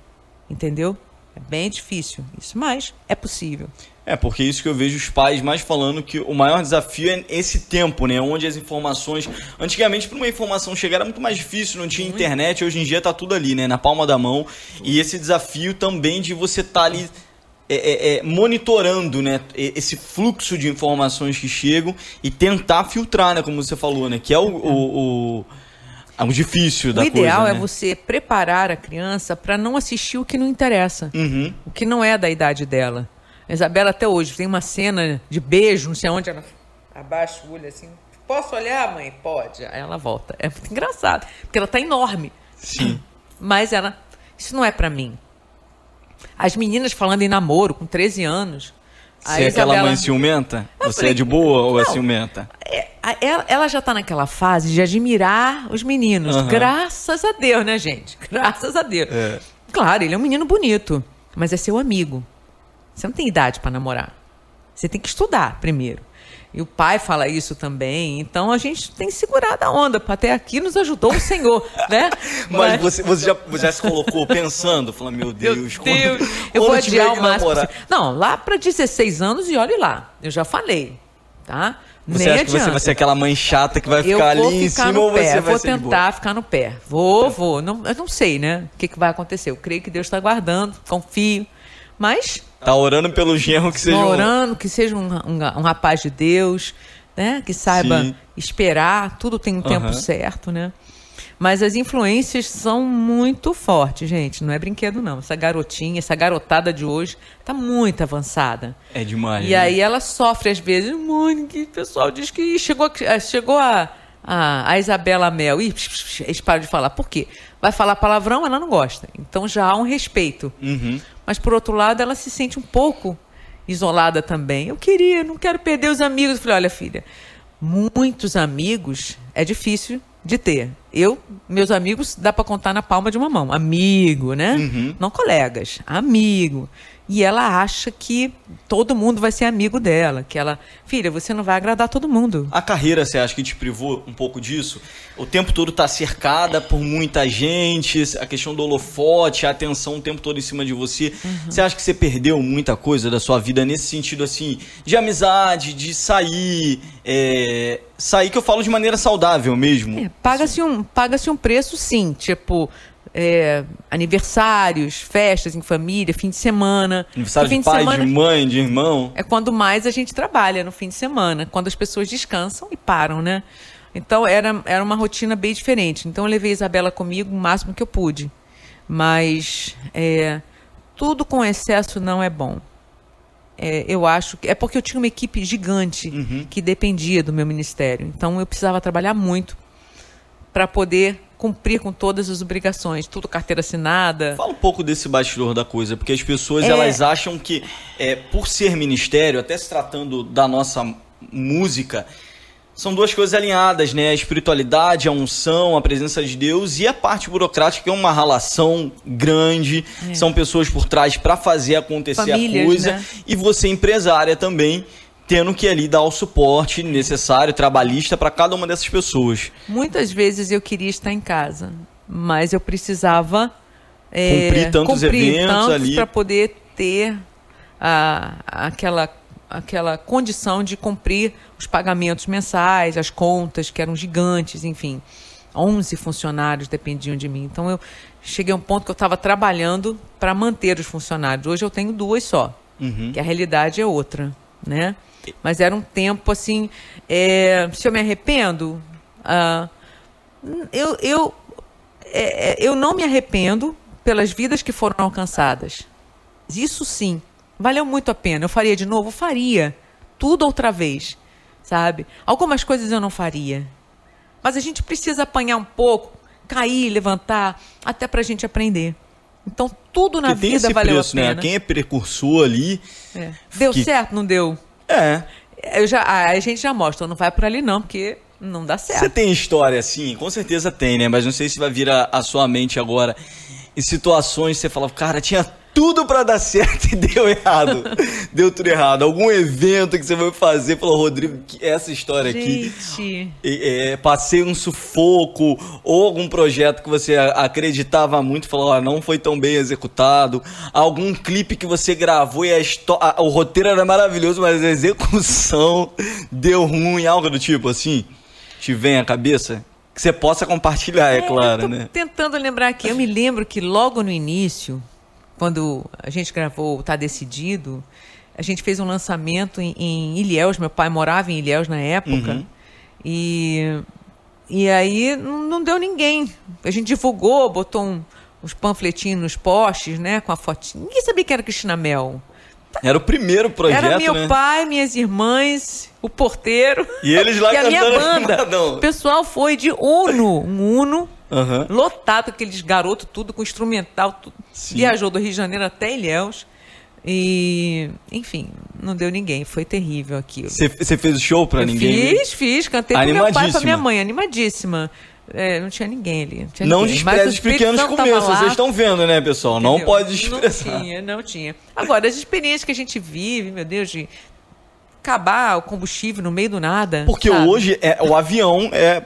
Entendeu? É bem difícil isso, mas é possível. É, porque isso que eu vejo os pais mais falando que o maior desafio é esse tempo, né? Onde as informações. Antigamente, para uma informação chegar era muito mais difícil, não tinha internet, hoje em dia tá tudo ali, né? Na palma da mão. E esse desafio também de você estar ali é, é, é, monitorando, né? Esse fluxo de informações que chegam e tentar filtrar, né? Como você falou, né? Que é o. o, o, é o difícil da o ideal coisa, é né? você preparar a criança para não assistir o que não interessa, Uhum. o que não é da idade dela. A Isabela até hoje tem uma cena de beijo, não sei onde ela abaixa o olho assim. Posso olhar, mãe? Pode. Aí ela volta. É muito engraçado, porque ela tá enorme. Sim. Mas ela, isso não é para mim. As meninas falando em namoro com 13 anos. Você é aquela Isabela- mãe ciumenta? Eu Você falei, é de boa ou é não. ciumenta? É, ela, ela já está naquela fase de admirar os meninos. Aham. Graças a Deus, né, gente? Graças a Deus. É. Claro, ele é um menino bonito, mas é seu amigo. Você não tem idade para namorar. Você tem que estudar primeiro. E o pai fala isso também. Então a gente tem segurado a onda. Até aqui nos ajudou o Senhor, né? Mas você, você, já, você já se colocou pensando, falando, meu Meu Deus, quando, Deus, quando eu vou adiar o máximo. namorar. Não, lá para 16 anos e olhe lá. Eu já falei, tá? Você Nem acha que você adianta. vai ser aquela mãe chata que vai ficar ali em ficar cima ou pé, você eu vai vou tentar ficar no pé. Vou, vou. Não, eu não sei, né? O que, que vai acontecer. Eu creio que Deus está guardando, confio. Mas Tá orando pelo genro que seja um... orando que seja um, um, um rapaz de Deus, né? Que saiba Sim. esperar, tudo tem um tempo Aham. certo, né? Mas as influências são muito fortes, gente. Não é brinquedo, não. Essa garotinha, essa garotada de hoje tá muito avançada. É demais. E né? aí ela sofre às vezes, mãe, que o pessoal diz que chegou, eh, chegou a, a, a Isabela Mel e eles param de falar. Por quê? Vai falar palavrão, ela não gosta. Então já há um respeito. Uhum. Mas por outro lado, ela se sente um pouco isolada também. Eu queria, não quero perder os amigos. Eu falei, olha, filha, muitos amigos é difícil de ter. Eu, meus amigos, dá para contar na palma de uma mão. Amigo, né? Uhum. Não colegas, amigo. E ela acha que todo mundo vai ser amigo dela, que ela, filha, você não vai agradar todo mundo. A carreira, você acha que te privou um pouco disso? O tempo todo tá cercada por muita gente, a questão do holofote, a atenção o tempo todo em cima de você. Uhum. Você acha que você perdeu muita coisa da sua vida nesse sentido, assim, de amizade, de sair, é, sair que eu falo de maneira saudável mesmo? É, Paga-se um, paga um preço, sim. Tipo, é, aniversários, festas em família, fim de semana. Aniversário de pai, semana de mãe, de irmão. É quando mais a gente trabalha no fim de semana, quando as pessoas descansam e param, né? Então era, era uma rotina bem diferente. Então eu levei a Isabela comigo o máximo que eu pude. Mas é, tudo com excesso não é bom. É, eu acho que é porque eu tinha uma equipe gigante Uhum. que dependia do meu ministério. Então eu precisava trabalhar muito para poder cumprir com todas as obrigações, tudo carteira assinada. Fala um pouco desse bastidor da coisa, porque as pessoas É. elas acham que, é, por ser ministério, até se tratando da nossa música, são duas coisas alinhadas, né? A espiritualidade, a unção, a presença de Deus e a parte burocrática, que é uma relação grande. São pessoas por trás para fazer acontecer Famílias, a coisa. né? E você, empresária também, tendo que ali dar o suporte necessário, trabalhista, para cada uma dessas pessoas. Muitas vezes eu queria estar em casa, mas eu precisava é, Cumprir tantos eventos ali. para poder ter a, aquela, aquela condição de cumprir os pagamentos mensais, as contas que eram gigantes, enfim. 11 funcionários dependiam de mim. Então eu cheguei a um ponto que eu estava trabalhando para manter os funcionários. Hoje eu tenho duas só, Uhum. que a realidade é outra, né? Mas era um tempo assim. é, se eu me arrependo, ah, eu, eu, é, é, eu não me arrependo pelas vidas que foram alcançadas. Isso sim, valeu muito a pena. Eu faria de novo? Faria. Tudo outra vez, sabe? Algumas coisas eu não faria. Mas a gente precisa apanhar um pouco, cair, levantar, até pra gente aprender. Então, tudo na Porque vida valeu preço, a pena. né? Quem é precursor ali. É. Deu que- certo? Não deu? É. Eu já, a gente já mostra, não vai por ali não, porque não dá certo. Você tem história assim? Com certeza tem, né? Mas não sei se vai vir a, a sua mente agora. Em situações você fala, cara, tinha tudo pra dar certo e deu errado. deu tudo errado. Algum evento que você foi fazer, falou, Rodrigo, essa história aqui. Gente, é, é, passei um sufoco ou algum projeto que você acreditava muito falou, ó, não foi tão bem executado, algum clipe que você gravou e a histó- a- o roteiro era maravilhoso, mas a execução deu ruim, algo do tipo assim, te vem à cabeça? Que você possa compartilhar, é, claro, eu tô né? tentando lembrar aqui. Eu me lembro que logo no início, quando a gente gravou Tá Decidido, a gente fez um lançamento em, em Ilhéus. Meu pai morava em Ilhéus na época. Uhum. E, e aí não, não deu ninguém. A gente divulgou, botou um- uns panfletinhos nos postes, né? Com a fotinha. Ninguém sabia que era Cristina Mel. Era o primeiro projeto, era meu né? pai, minhas irmãs, o porteiro. E eles lá e a minha cantando banda. animadão. O pessoal foi de Uno, um Uno, Aham. lotado, aqueles garotos, tudo com instrumental, tudo. Viajou do Rio de Janeiro até Ilhéus. E, enfim, não deu ninguém. Foi terrível aquilo. Você fez o show pra Eu ninguém? Fiz, fiz, cantei pro meu pai e pra minha mãe, animadíssima. É, não tinha ninguém ali. Não, tinha Não ninguém. Despreze os pequenos começos, vocês estão vendo, né, pessoal? Não entendeu? pode expressar. Não tinha, não tinha. Agora, as experiências que a gente vive, meu Deus, de acabar o combustível no meio do nada. Porque sabe? hoje é, o avião é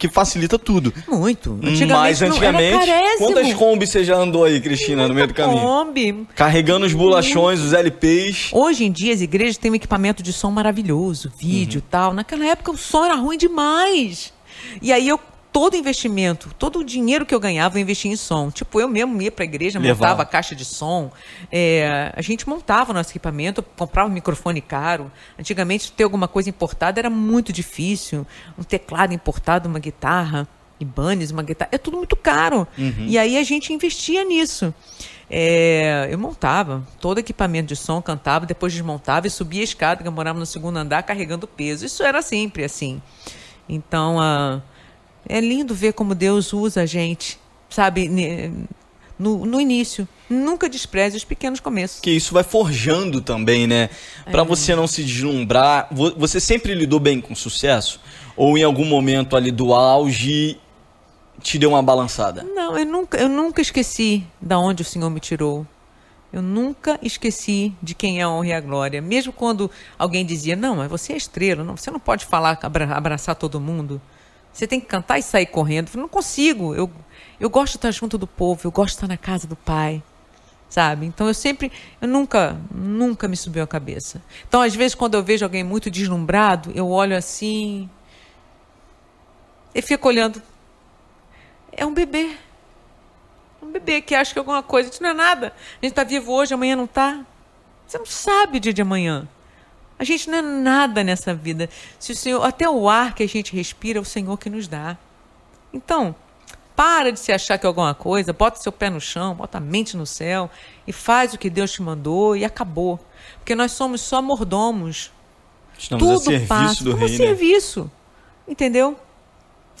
que facilita tudo. Muito. Mas antigamente, era carésimo. quantas combis você já andou aí, Cristina, no meio do caminho? Kombi. Carregando os bolachões, os LPs. Hoje em dia as igrejas têm um equipamento de som maravilhoso, vídeo Uhum. e tal. Naquela época o som era ruim demais. E aí eu todo investimento, todo o dinheiro que eu ganhava eu investia em som. Tipo, eu mesmo ia para a igreja, Levava. montava a caixa de som. É, a gente montava o nosso equipamento, comprava um microfone caro. Antigamente ter alguma coisa importada era muito difícil. Um teclado importado, uma guitarra, Ibanez, uma guitarra, é tudo muito caro. E aí a gente investia nisso. É, eu montava todo equipamento de som, cantava, depois desmontava e subia a escada, que eu morava no segundo andar, carregando peso. Isso era sempre assim. Então, ah, é lindo ver como Deus usa a gente, sabe, no, no início. Nunca despreze os pequenos começos. Que isso vai forjando também, né? É. Pra você não se deslumbrar. Vo- Você sempre lidou bem com sucesso? Ou em algum momento ali do auge te deu uma balançada? Não, eu nunca, eu nunca esqueci da onde o Senhor me tirou. Eu nunca esqueci de quem é a honra e a glória. Mesmo quando alguém dizia, não, mas você é estrela, não, você não pode falar, abra- abraçar todo mundo. Você tem que cantar e sair correndo. Eu falei, não consigo. Eu, eu gosto de estar junto do povo, eu gosto de estar na casa do Pai. Sabe? Então eu sempre, eu nunca, nunca me subiu a cabeça. Então, às vezes, quando eu vejo alguém muito deslumbrado, eu olho assim e fico olhando. É um bebê. Um bebê que acha que alguma coisa. Isso não é nada. A gente está vivo hoje, amanhã não está. Você não sabe o dia de amanhã. A gente não é nada nessa vida. Se o Senhor, até o ar que a gente respira é o Senhor que nos dá. Então, para de se achar que é alguma coisa, bota seu pé no chão, bota a mente no céu e faz o que Deus te mandou e acabou. Porque nós somos só mordomos. Estamos a Tudo serviço passa do como rei, né? serviço. Entendeu?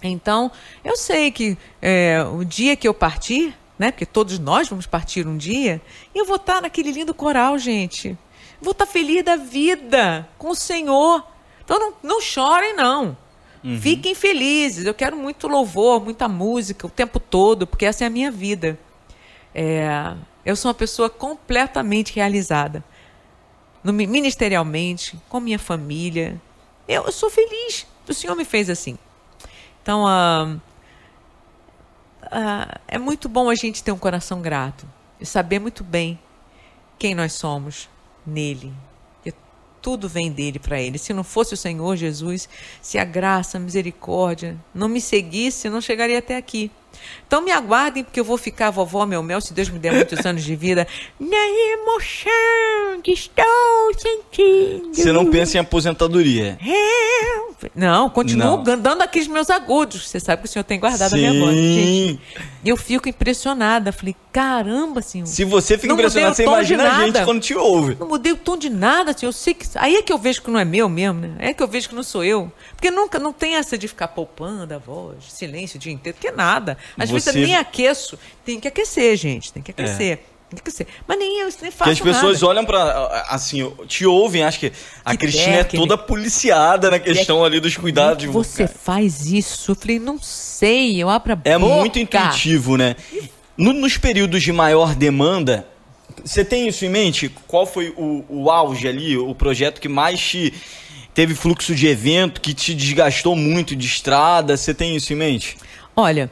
Então, eu sei que é, o dia que eu partir, né? Porque todos nós vamos partir um dia, eu vou estar naquele lindo coral, gente. Vou estar feliz da vida com o Senhor. Então não, não chorem, não. Fiquem felizes. Eu quero muito louvor, muita música o tempo todo, porque essa é a minha vida. É, eu sou uma pessoa completamente realizada. No, mi- ministerialmente, com minha família. Eu, eu sou feliz. O Senhor me fez assim. Então, ah, ah, é muito bom a gente ter um coração grato e saber muito bem quem nós somos nele. Que tudo vem dele para ele. Se não fosse o Senhor Jesus, se a graça, a misericórdia não me seguisse, eu não chegaria até aqui. Então me aguardem, porque eu vou ficar vovó meu mel, se Deus me der muitos anos de vida, na emoção que estou sentindo. Você não pensa em aposentadoria. Eu Não, continuo Não. dando aqueles meus agudos. Você sabe que o senhor tem guardado a minha voz. Sim. Gente, eu fico impressionada. Falei, caramba, senhor. Se você fica o você imagina a gente quando te ouve. Não mudei o tom de nada, senhor. Eu sei que. Aí é que eu vejo que não é meu mesmo, né? É que eu vejo que não sou eu. Porque nunca não tem essa de ficar poupando a voz, silêncio o dia inteiro, que é nada. Às vezes Você- eu nem aqueço. Tem que aquecer, gente. Tem que aquecer. Tem que aquecer. Mas nem eu, isso nem Que faço as pessoas nada. olham pra. Assim, te ouvem, acho que a Que Cristina é toda policiada na questão ali dos cuidados de Como é você faz isso? Eu falei, não sei, eu abro a É boca. muito intuitivo, né? No- nos períodos de maior demanda, você tem isso em mente? Qual foi o, o auge ali, o projeto que mais te teve fluxo de evento, que te desgastou muito de estrada? Você tem isso em mente? Olha,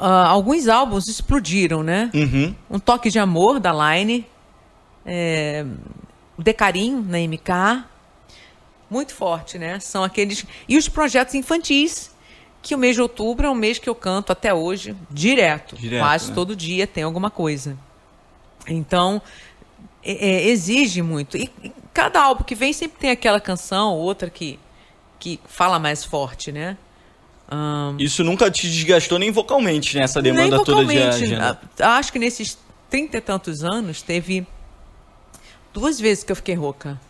ah, alguns álbuns explodiram, né? Uhum. Um Toque de Amor, da Line. É, o Decarim, na MK. Muito forte, né? São aqueles... E os projetos infantis, que o mês de outubro é um mês que eu canto até hoje, direto. Direto, Quase né? todo dia tem alguma coisa. Então, é- é, exige muito. E, e cada álbum que vem sempre tem aquela canção, outra que, que fala mais forte, né? Ahn, Isso nunca te desgastou nem vocalmente, né? Essa demanda toda de agenda. Acho que nesses trinta e tantos anos teve duas vezes que eu fiquei rouca.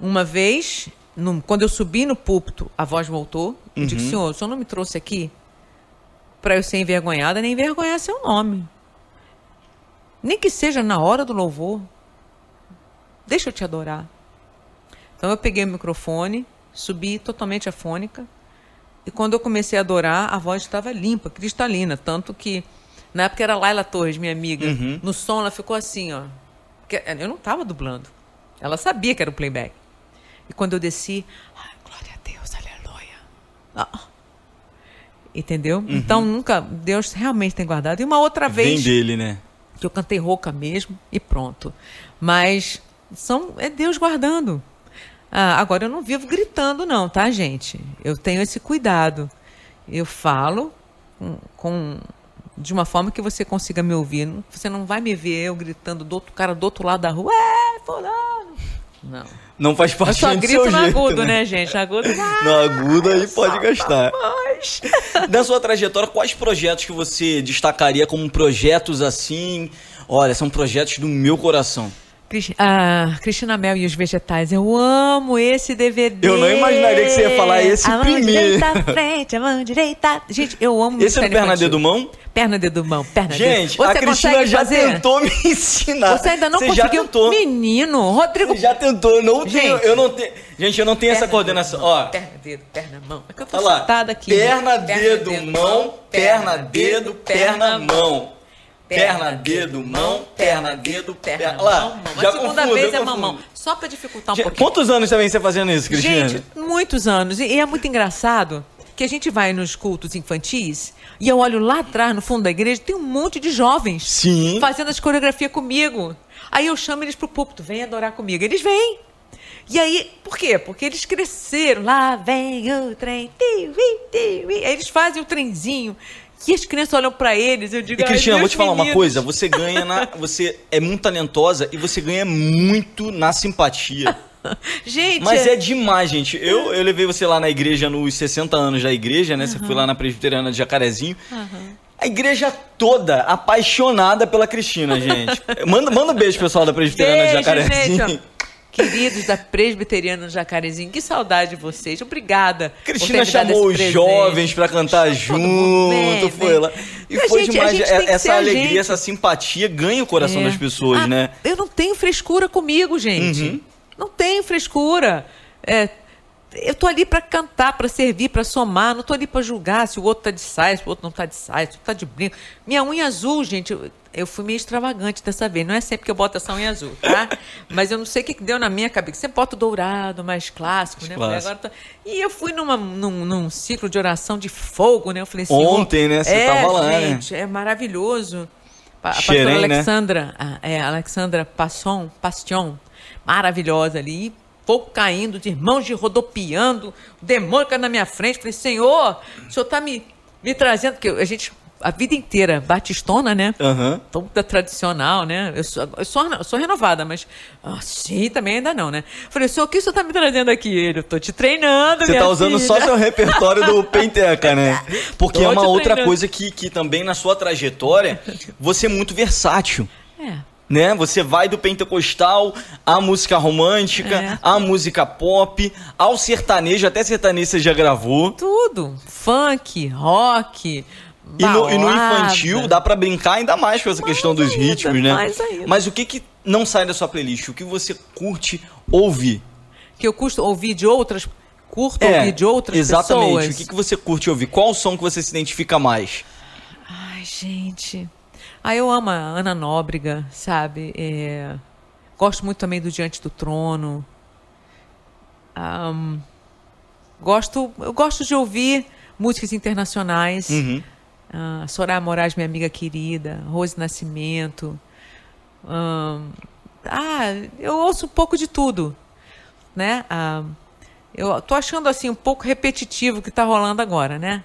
Uma vez, num- quando eu subi no púlpito, a voz voltou. Eu Uhum. digo, senhor, o senhor não me trouxe aqui para eu ser envergonhada, nem envergonhar seu nome. Nem que seja na hora do louvor. Deixa eu te adorar. Então eu peguei o microfone, subi totalmente afônica. E quando eu comecei a adorar, a voz estava limpa, cristalina. Tanto que, na época era Laila Torres, minha amiga. Uhum. No som ela ficou assim, ó. Porque Eu não estava dublando. Ela sabia que era o playback. E quando eu desci, ai, glória a Deus, aleluia. Ah. Entendeu? Então nunca, Deus realmente tem guardado. E uma outra Vem vez dele, né? que eu cantei rouca mesmo e pronto. Mas são é Deus guardando. Ah, agora eu não vivo gritando não, tá, gente? Eu tenho esse cuidado. Eu falo com, com- de uma forma que você consiga me ouvir. Você não vai me ver eu gritando do outro cara do outro lado da rua. É, fulano. Não. Não faz Eu parte só do grito seu no jeito, agudo, né? né, gente? Agudo. No agudo aí pode gastar. Mas... Da sua trajetória, quais projetos que você destacaria como projetos assim? Olha, são projetos do meu coração. Ah, Cristina Mel e os vegetais. Eu amo esse DVD. Eu não imaginaria que você ia falar esse a mão primeiro. direita à frente, a mão direita. Gente, eu amo Esse é do Perna. Dedo Mão? Perna dedo mão, perna Gente, dedo. a Cristina consegue já fazer? tentou me ensinar. Você ainda não Você já conseguiu. tentou. Menino, Rodrigo. Você já tentou, eu não tenho, Gente. eu não tenho. Gente, eu não tenho essa Perna, coordenação. dedo, Ó, Perna, dedo, perna, mão. É que eu tô sentada aqui. né? Perna, dedo, mão, perna, dedo, perna, mão. Perna, dedo, mão, perna, dedo, perna. perna, lá, mão, mão. já A segunda confundo, vez é mamão. Só pra dificultar um Gente, pouquinho. Quantos anos vem você fazendo isso, Cristina? Gente, muitos anos. E é muito engraçado que a gente vai nos cultos infantis e eu olho lá atrás, no fundo da igreja, tem um monte de jovens Sim. fazendo as coreografias comigo. Aí eu chamo eles pro púlpito, vem adorar comigo. Eles vêm. E aí, por quê? Porque eles cresceram. Lá vem o trem. Tiu, ui. Aí eles fazem o trenzinho. E as crianças olham pra eles. Eu digo, E "Ai, Cristina, vou te falar uma meninos." coisa, você ganha na. Você é muito talentosa e você ganha muito na simpatia. Gente, Mas é demais, gente. Eu, eu levei você lá na igreja nos 60 anos da igreja, né? Você foi lá na presbiteriana de Jacarezinho. A igreja toda apaixonada pela Cristina, gente. Manda, manda um beijo, pessoal da presbiteriana de Jacarezinho. gente. Queridos da Presbiteriana Jacarezinho, que saudade de vocês. Obrigada. Cristina chamou os jovens pra cantar mundo junto, vem, foi vem. lá. E A foi gente- demais. ser Essa alegria, essa simpatia ganha o coração É. das pessoas, Ah, né? Eu não tenho frescura comigo, gente. Uhum. Não tenho frescura. É, eu tô ali para cantar, para servir, para somar. Não tô ali para julgar se o outro tá de saia, se o outro não tá de saia, se o outro tá de brinco. Minha unha azul, gente, eu, fui meio extravagante dessa vez. Não é sempre que eu boto essa unha azul, tá? Mas eu não sei o que que deu na minha cabeça. Você bota o dourado, mais clássico, né? Clássico. agora tô- E eu fui numa, num, num ciclo de oração de fogo, né? Eu falei, Senhor, Ontem, né? Você é, tava lá, né? gente, é maravilhoso. A Xerém, pastora né? Alexandra, ah, é, Alexandra Passon, Pastion, maravilhosa ali, e fogo caindo, de irmãos de rodopiando, o demônio caindo na minha frente. Falei, Senhor, o Senhor está me, me trazendo, porque a gente a vida inteira batistona, né? Toda tradicional, né? Eu sou, eu sou, eu sou renovada, mas assim também ainda não, né? Falei, senhor, o que o senhor tá me trazendo aqui? Ele, eu tô te treinando, Você tá usando filha. só seu repertório do Penteca, né? Porque Tô é uma outra treinando. coisa que, que também na sua trajetória, você é muito versátil. É. Né? Você vai do pentecostal à música romântica, É. à música pop, ao sertanejo, até sertanejo você já gravou. Tudo. Funk, rock. E no, e no infantil dá pra brincar ainda mais com essa questão dos ainda, ritmos, né? mais ainda. Mas o que que não sai da sua playlist? O que você curte ouvir? Que eu custo ouvir de outras. Curto É, ouvir de outras exatamente. pessoas. O que, que você curte ouvir? Qual o som que você se identifica mais? Ai, gente. Ah, eu amo a Ana Nóbrega, sabe? É, Gosto muito também do Diante do Trono. Ahn, gosto, eu gosto de ouvir músicas internacionais. Uhum. Soraya Moraes, minha amiga querida. Rose Nascimento. Ahn, ah, eu ouço um pouco de tudo, né? Ah, eu tô achando assim um pouco repetitivo o que tá rolando agora, né?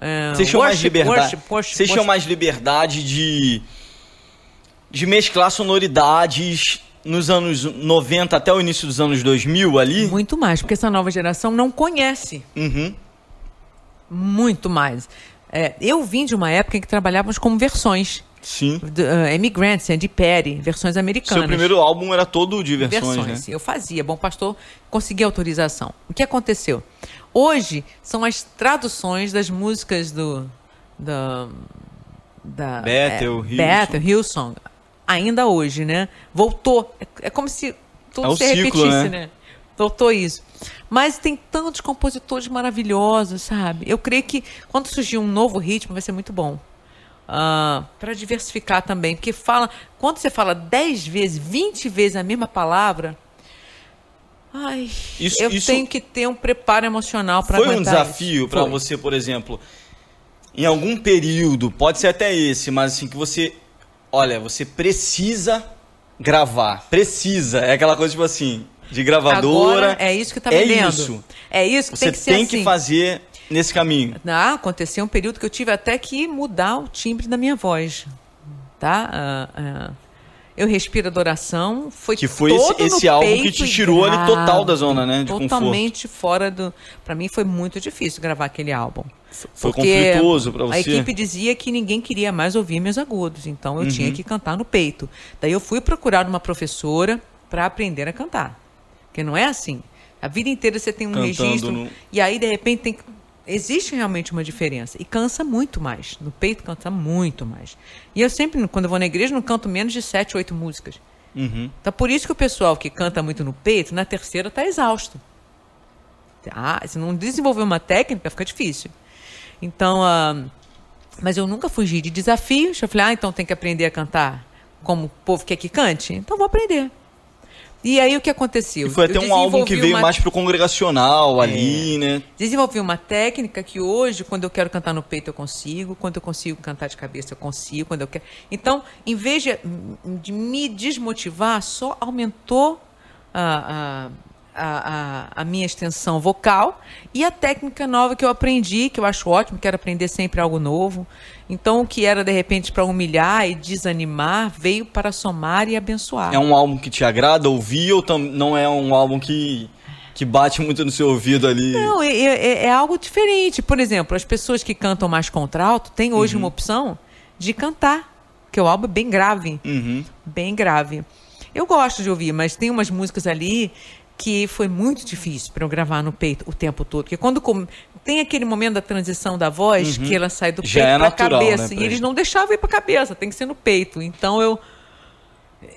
É, Vocês tinham mais liberdade. Vocês tinham mais liberdade de de mesclar sonoridades nos anos 90 até o início dos anos 2000 ali? Muito mais, porque essa nova geração não conhece Uhum. muito mais. É, eu vim de uma época em que trabalhávamos como versões. Sim. De, uh, Immigrants, Andy Perry, versões americanas. Seu primeiro álbum era todo de versões, né? Eu fazia. Bom Pastor consegui autorização. O que aconteceu? Hoje são as traduções das músicas do da da Bethel, é, Hillsong. Bethel, Hillsong. Ainda hoje, né? Voltou. É, é como se tudo É se ciclo, repetisse, né? né? Voltou isso. Mas tem tantos compositores maravilhosos, sabe? Eu creio que quando surgir um novo ritmo vai ser muito bom. para diversificar também. Porque fala, quando você fala 10 vezes, 20 vezes a mesma palavra, ai, Isso- eu isso tenho que ter um preparo emocional para Foi um desafio Foi. você, por exemplo, em algum período, pode ser até esse, mas assim que você, olha, você precisa gravar, precisa, é aquela coisa tipo assim, de gravadora. Agora é isso que tá é vendendo. isso. É isso que Você tem que ser tem assim. que fazer nesse caminho. Ah, aconteceu um período que eu tive até que mudar o timbre da minha voz. Tá? Ah, ah, eu respiro adoração. Foi Que foi todo esse- esse álbum que te tirou ali grave. total da zona, né, de Totalmente fora do. Pra mim foi muito difícil gravar aquele álbum. Foi conflituoso pra A você? equipe dizia que ninguém queria mais ouvir meus agudos, então eu Uhum. tinha que cantar no peito. Daí eu fui procurar uma professora para aprender a cantar. Porque não é assim. A vida inteira você tem um Cantando registro no- e aí de repente tem existe realmente uma diferença e cansa muito mais. No peito cansa muito mais. E eu sempre, quando eu vou na igreja, não canto menos de sete, oito músicas. Uhum. Então por isso que o pessoal que canta muito no peito, na terceira está exausto. Ah, se não desenvolver uma técnica, fica difícil. Então, ah, mas eu nunca fugi de desafios. Eu falei, ah, então tem que aprender a cantar como o povo quer que cante? Então vou aprender. E aí o que aconteceu? E foi até um álbum que veio uma- mais pro congregacional ali, né? Desenvolvi uma técnica que hoje, quando eu quero cantar no peito, eu consigo. Quando eu consigo cantar de cabeça, eu consigo. Quando eu quero... Então, em vez de, de me desmotivar, só aumentou a, a, a, a- a minha extensão vocal e a técnica nova que eu aprendi, que eu acho ótimo, quero aprender sempre algo novo. Então, o que era, de repente, para humilhar e desanimar, veio para somar e abençoar. É um álbum que te agrada ouvir ou não é um álbum que, que bate muito no seu ouvido ali? Não, é, é- é algo diferente. Por exemplo, as pessoas que cantam mais contralto têm hoje Uhum. uma opção de cantar, que o álbum é bem grave, Uhum. bem grave. Eu gosto de ouvir, mas tem umas músicas ali que foi muito difícil para eu gravar no peito o tempo todo. Porque quando tem aquele momento da transição da voz, que ela sai do Uhum. Já peito é para a cabeça. né, e eles não deixavam ir para a cabeça, tem que ser no peito. Então eu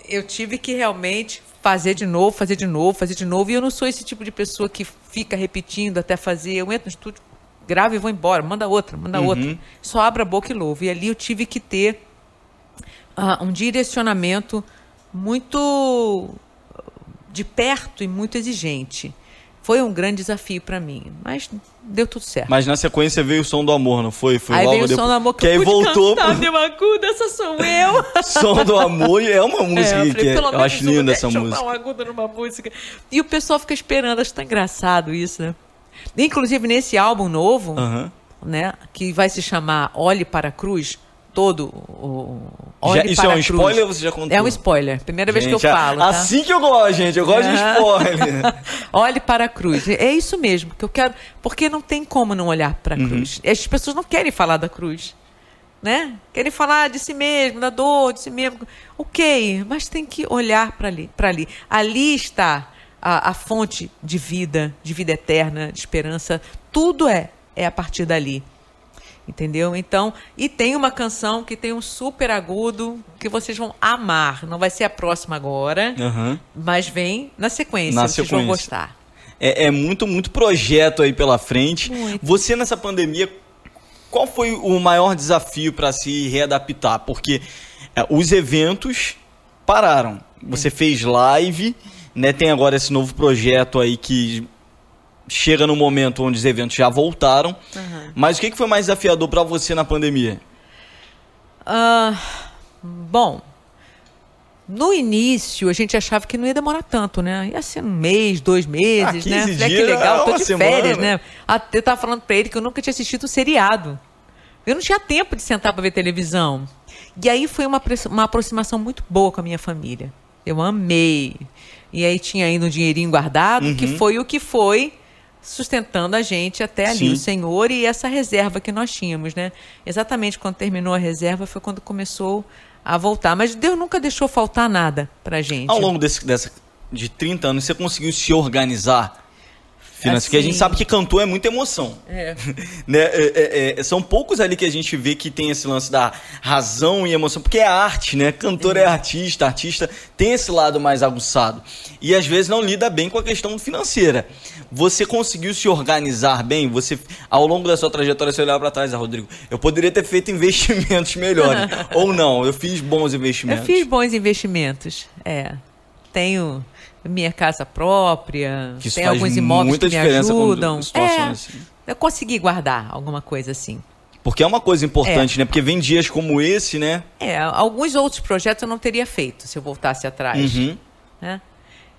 eu tive que realmente fazer de novo, fazer de novo, fazer de novo. E eu não sou esse tipo de pessoa que fica repetindo até fazer. Eu entro no estúdio, gravo e vou embora, manda outra, manda Uhum. outra. Só abro a boca e louvo. E ali eu tive que ter ah, um direcionamento muito de perto e muito exigente. Foi um grande desafio para mim, mas deu tudo certo. Mas na sequência veio o som do amor, não foi? Foi aí logo veio o depois. som do amor que, que aí eu pude voltou cantar, pro agudo, essa sou eu. som do amor e é uma música É, eu que falei, é- pelo eu menos acho uma, linda essa eu música. dar um agudo numa música. E o pessoal fica esperando, acho tão engraçado isso, né? Inclusive nesse álbum novo, Aham. né? Que vai se chamar Olhe para a Cruz. Todo o. Já, isso é um spoiler ou você já contou? É um spoiler. Primeira gente, vez que eu falo. Tá? Assim que eu gosto, gente. Eu gosto de spoiler. Olhe para a cruz. É isso mesmo que eu quero. Porque não tem como não olhar para a uhum. cruz. As pessoas não querem falar da cruz. Né? Querem falar de si mesmo, da dor, de si mesmo. Ok, mas tem que olhar para ali, ali. Ali está a, a fonte de vida, de vida eterna, de esperança. Tudo é é a partir dali. Entendeu? Então, e tem uma canção que tem um super agudo que vocês vão amar. Não vai ser a próxima agora, uhum. mas vem na sequência. Na vocês sequência. vão gostar. É, é, muito, muito projeto aí pela frente. Muito. Você nessa pandemia, qual foi o maior desafio para se readaptar? Porque é, os eventos pararam. Você é. fez live, né? Tem agora esse novo projeto aí que chega no momento onde os eventos já voltaram. Uhum. Mas o que, foi mais desafiador para você na pandemia? Uh, bom, no início a gente achava que não ia demorar tanto, né? Ia ser um mês, dois meses, ah, né? Falei, que legal, tô de semana. férias, né? Até eu tava falando pra ele que eu nunca tinha assistido um seriado. Eu não tinha tempo de sentar para ver televisão. E aí foi uma, uma aproximação muito boa com a minha família. Eu amei. E aí tinha ainda um dinheirinho guardado, uhum. que foi o que foi sustentando a gente até ali, Sim. o Senhor e essa reserva que nós tínhamos, né? Exatamente quando terminou a reserva foi quando começou a voltar. Mas Deus nunca deixou faltar nada pra gente. Ao longo desse, dessa, de 30 anos, você conseguiu se organizar finanças. Assim. Porque a gente sabe que cantor é muita emoção. É. né? É, é, é, são poucos ali que a gente vê que tem esse lance da razão e emoção, porque é arte, né? Cantor é, é artista, artista tem esse lado mais aguçado. E às vezes não lida bem com a questão financeira. Você conseguiu se organizar bem? Você, ao longo da sua trajetória, você olhar para trás, ah, Rodrigo, eu poderia ter feito investimentos melhores. Ou não, eu fiz bons investimentos. Eu fiz bons investimentos, é. Tenho minha casa própria, que tem alguns imóveis que me ajudam. É, assim. Eu consegui guardar alguma coisa assim. Porque é uma coisa importante, é. né? Porque vem dias como esse, né? É, alguns outros projetos eu não teria feito se eu voltasse atrás. Uhum. Né?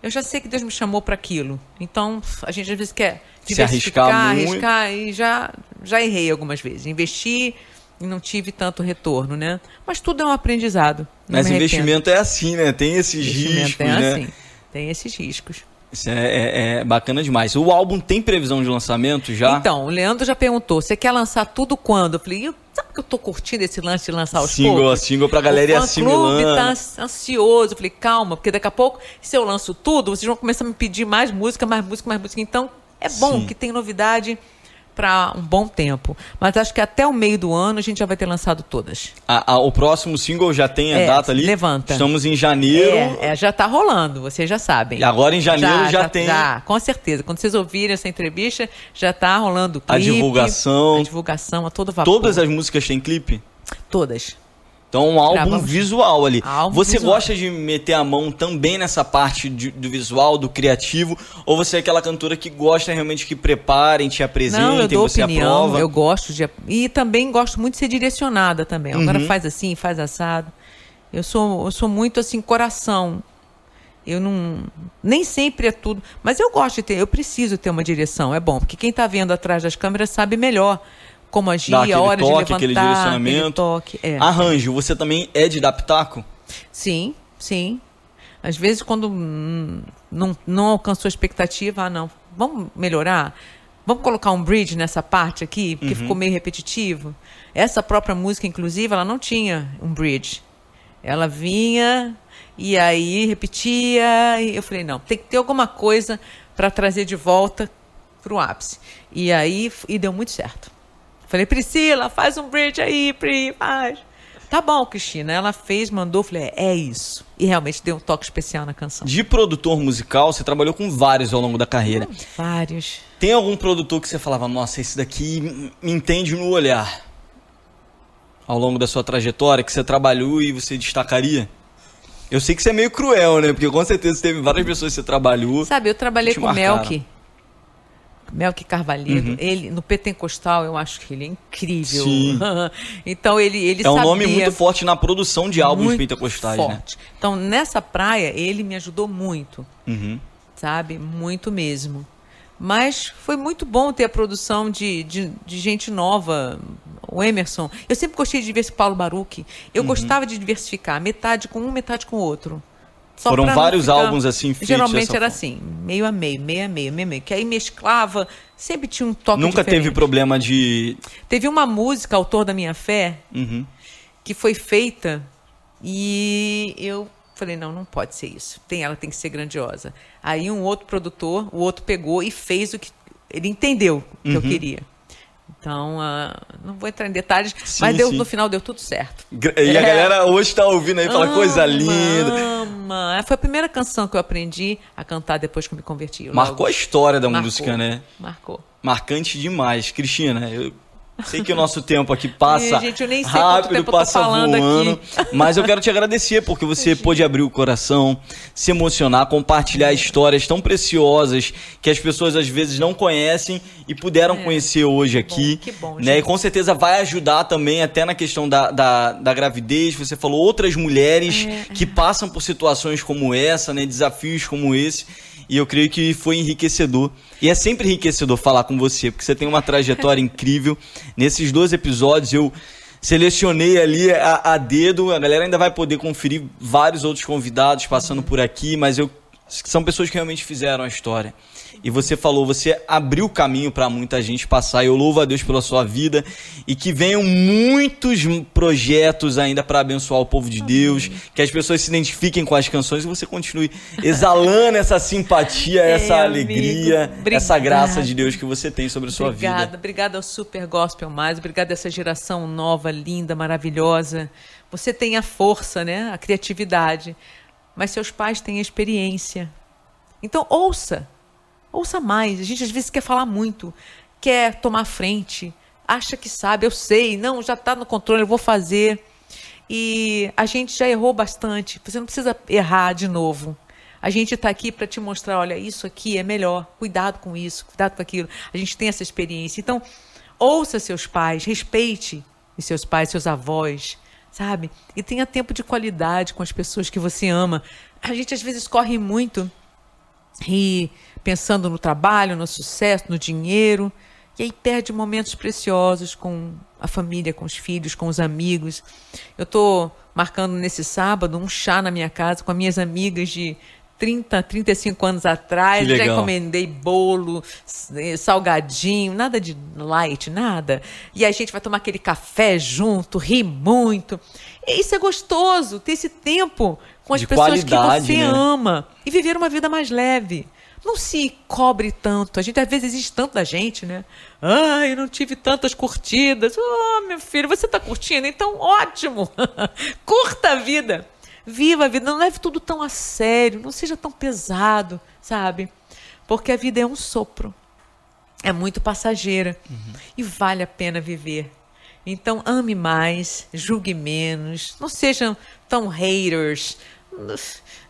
Eu já sei que Deus me chamou para aquilo. Então, a gente às vezes quer diversificar, se arriscar, arriscar e já, já errei algumas vezes. Investi e não tive tanto retorno, né? Mas tudo é um aprendizado. Mas investimento é assim, né? Tem esses riscos, é né? Assim. Tem esses riscos. Isso é, é, é, bacana demais. O álbum tem previsão de lançamento já? Então, o Leandro já perguntou: você quer lançar tudo quando? Eu falei, sabe que eu tô curtindo esse lance de lançar os single poucos? Single pra galera ir assimilando. O tá ansioso. Eu falei, calma, porque daqui a pouco, se eu lanço tudo, vocês vão começar a me pedir mais música, mais música, mais música. Então, é bom Sim. que tem novidade para um bom tempo. Mas acho que até o meio do ano a gente já vai ter lançado todas. O próximo single já tem a é, data ali? Levanta. Estamos em janeiro. É, é já está rolando, vocês já sabem. E agora em janeiro já, já, já tem. Já, com certeza. Quando vocês ouvirem essa entrevista, já está rolando o clipe. A divulgação. A divulgação a todo vapor. Todas as músicas têm clipe? Todas. Então, um álbum visual ali. Álbum você visual. gosta de meter a mão também nessa parte de, do visual, do criativo? Ou você é aquela cantora que gosta realmente que preparem, te apresentem, Não, eu dou você opinião, aprova? Eu gosto de. E também gosto muito de ser direcionada também. Agora uhum. faz assim, faz assado. Eu sou, eu sou muito assim, coração. Eu não. Nem sempre é tudo. Mas eu gosto de ter, eu preciso ter uma direção. É bom, porque quem está vendo atrás das câmeras sabe melhor como agir, a hora toque, de levantar, aquele direcionamento. Toque, é. Arranjo, você também é de dar pitaco? Sim, sim. Às vezes quando não, não alcançou a expectativa, ah não, vamos melhorar? Vamos colocar um bridge nessa parte aqui, porque uhum. ficou meio repetitivo. Essa própria música, inclusive, ela não tinha um bridge. Ela vinha e aí repetia. E eu falei, não, tem que ter alguma coisa para trazer de volta para o ápice. E aí e deu muito certo. Falei, Priscila, faz um bridge aí, Pri, faz. Tá bom, Cristina. Ela fez, mandou, falei, é, é isso. E realmente deu um toque especial na canção. De produtor musical, você trabalhou com vários ao longo da carreira. Hum, vários. Tem algum produtor que você falava, nossa, esse daqui me entende no olhar? Ao longo da sua trajetória, que você trabalhou e você destacaria? Eu sei que você é meio cruel, né? Porque com certeza teve várias pessoas que você trabalhou. Sabe, eu trabalhei com o Melk Melk Carvalho, uhum. ele no Pentecostal eu acho que ele é incrível. Sim. então ele ele é um nome muito forte na produção de álbuns pentecostais, né? forte. né? Então nessa praia ele me ajudou muito, uhum. sabe, muito mesmo. Mas foi muito bom ter a produção de, de, de gente nova, o Emerson. Eu sempre gostei de diversificar Paulo Baruch. Eu uhum. gostava de diversificar, metade com um, metade com o outro. Só Foram vários ficar... álbuns assim feitos Geralmente era forma. assim, meio a meio, meio a meio, meio a meio. Que aí mesclava, sempre tinha um toque Nunca diferente. teve problema de... Teve uma música, Autor da Minha Fé, uhum. que foi feita e eu falei, não, não pode ser isso. Tem, ela tem que ser grandiosa. Aí um outro produtor, o outro pegou e fez o que... Ele entendeu o que uhum. eu queria. Então, uh, não vou entrar em detalhes, sim, mas deu, no final deu tudo certo. E a é. galera hoje está ouvindo aí, fala ama, coisa linda. Ama. É, foi a primeira canção que eu aprendi a cantar depois que eu me converti. Marcou a história da Marcou. música, né? Marcou. Marcante demais. Cristina, eu Sei que o nosso tempo aqui passa gente, rápido, passa voando. Mas eu quero te agradecer porque você pôde abrir o coração, se emocionar, compartilhar histórias tão preciosas que as pessoas às vezes não conhecem e puderam é. conhecer hoje aqui. Que bom, né? E com certeza vai ajudar também até na questão da, da, da gravidez. Você falou outras mulheres é. que passam por situações como essa, né? desafios como esse. E eu creio que foi enriquecedor. E é sempre enriquecedor falar com você, porque você tem uma trajetória incrível. Nesses dois episódios eu selecionei ali a, a, dedo. A galera ainda vai poder conferir vários outros convidados passando por aqui, mas eu são pessoas que realmente fizeram a história e você falou, você abriu o caminho para muita gente passar. Eu louvo a Deus pela sua vida e que venham muitos projetos ainda para abençoar o povo de Amém. Deus, que as pessoas se identifiquem com as canções e você continue exalando essa simpatia, essa alegria, essa graça de Deus que você tem sobre a sua obrigada, vida. Obrigada, obrigada ao Super Gospel Mais, obrigada a essa geração nova, linda, maravilhosa. Você tem a força, né? A criatividade, mas seus pais têm a experiência. Então ouça, Ouça mais. A gente às vezes quer falar muito, quer tomar frente, acha que sabe, eu sei, não, já está no controle, eu vou fazer. E a gente já errou bastante. Você não precisa errar de novo. A gente está aqui para te mostrar, olha, isso aqui é melhor. Cuidado com isso, cuidado com aquilo. A gente tem essa experiência. Então, ouça seus pais, respeite os seus pais, seus avós, sabe? E tenha tempo de qualidade com as pessoas que você ama. A gente às vezes corre muito e pensando no trabalho, no sucesso, no dinheiro, e aí perde momentos preciosos com a família, com os filhos, com os amigos. Eu estou marcando nesse sábado um chá na minha casa com as minhas amigas de 30, 35 anos atrás. Já encomendei bolo, eh, salgadinho, nada de light, nada. E a gente vai tomar aquele café junto, rir muito. E isso é gostoso, ter esse tempo com as de pessoas que você né? ama e viver uma vida mais leve. Não se cobre tanto. A gente às vezes existe tanto da gente, né? Ai, eu não tive tantas curtidas. Oh, meu filho, você está curtindo? Então, ótimo! Curta a vida. Viva a vida. Não leve tudo tão a sério. Não seja tão pesado, sabe? Porque a vida é um sopro. É muito passageira. Uhum. E vale a pena viver. Então, ame mais, julgue menos. Não sejam tão haters.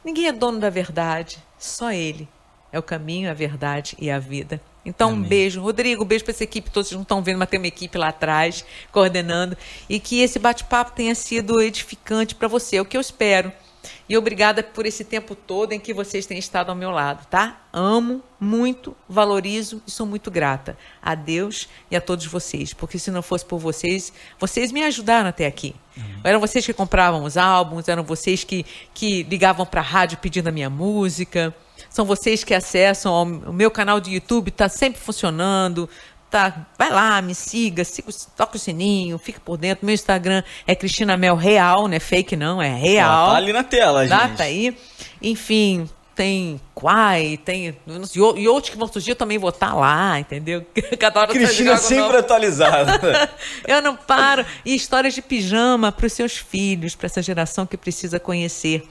Ninguém é dono da verdade. Só ele é o caminho, a verdade e a vida. Então, Amém. um beijo. Rodrigo, um beijo para essa equipe. Todos não estão vendo, mas tem uma equipe lá atrás, coordenando. E que esse bate-papo tenha sido edificante para você. É o que eu espero. E obrigada por esse tempo todo em que vocês têm estado ao meu lado, tá? Amo muito, valorizo e sou muito grata a Deus e a todos vocês, porque se não fosse por vocês, vocês me ajudaram até aqui. Uhum. Eram vocês que compravam os álbuns, eram vocês que, que ligavam para a rádio pedindo a minha música. São vocês que acessam ao, o meu canal de YouTube, está sempre funcionando. Tá, vai lá, me siga, siga, toca o sininho, fica por dentro. Meu Instagram é Cristina Mel Real, não é fake não, é real. tá ali na tela, tá, gente. Tá aí. Enfim, tem Quai, tem. E outros que vão surgir eu também vou estar tá lá, entendeu? Cada hora Cristina sempre atualizada. eu não paro. E histórias de pijama para os seus filhos, para essa geração que precisa conhecer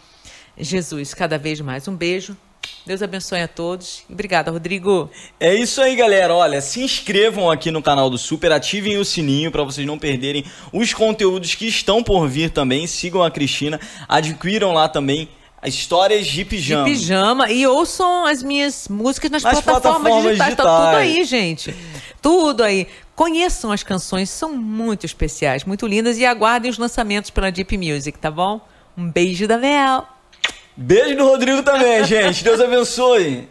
Jesus cada vez mais. Um beijo. Deus abençoe a todos. Obrigada, Rodrigo. É isso aí, galera. Olha, se inscrevam aqui no canal do Super, ativem o sininho para vocês não perderem os conteúdos que estão por vir também. Sigam a Cristina, adquiram lá também histórias de pijama. De pijama e ouçam as minhas músicas nas, nas plataformas, plataformas digitais. digitais. Tá tudo aí, gente. Tudo aí. Conheçam as canções, são muito especiais, muito lindas e aguardem os lançamentos pela Deep Music, tá bom? Um beijo da Mel. Beijo no Rodrigo também, gente. Deus abençoe.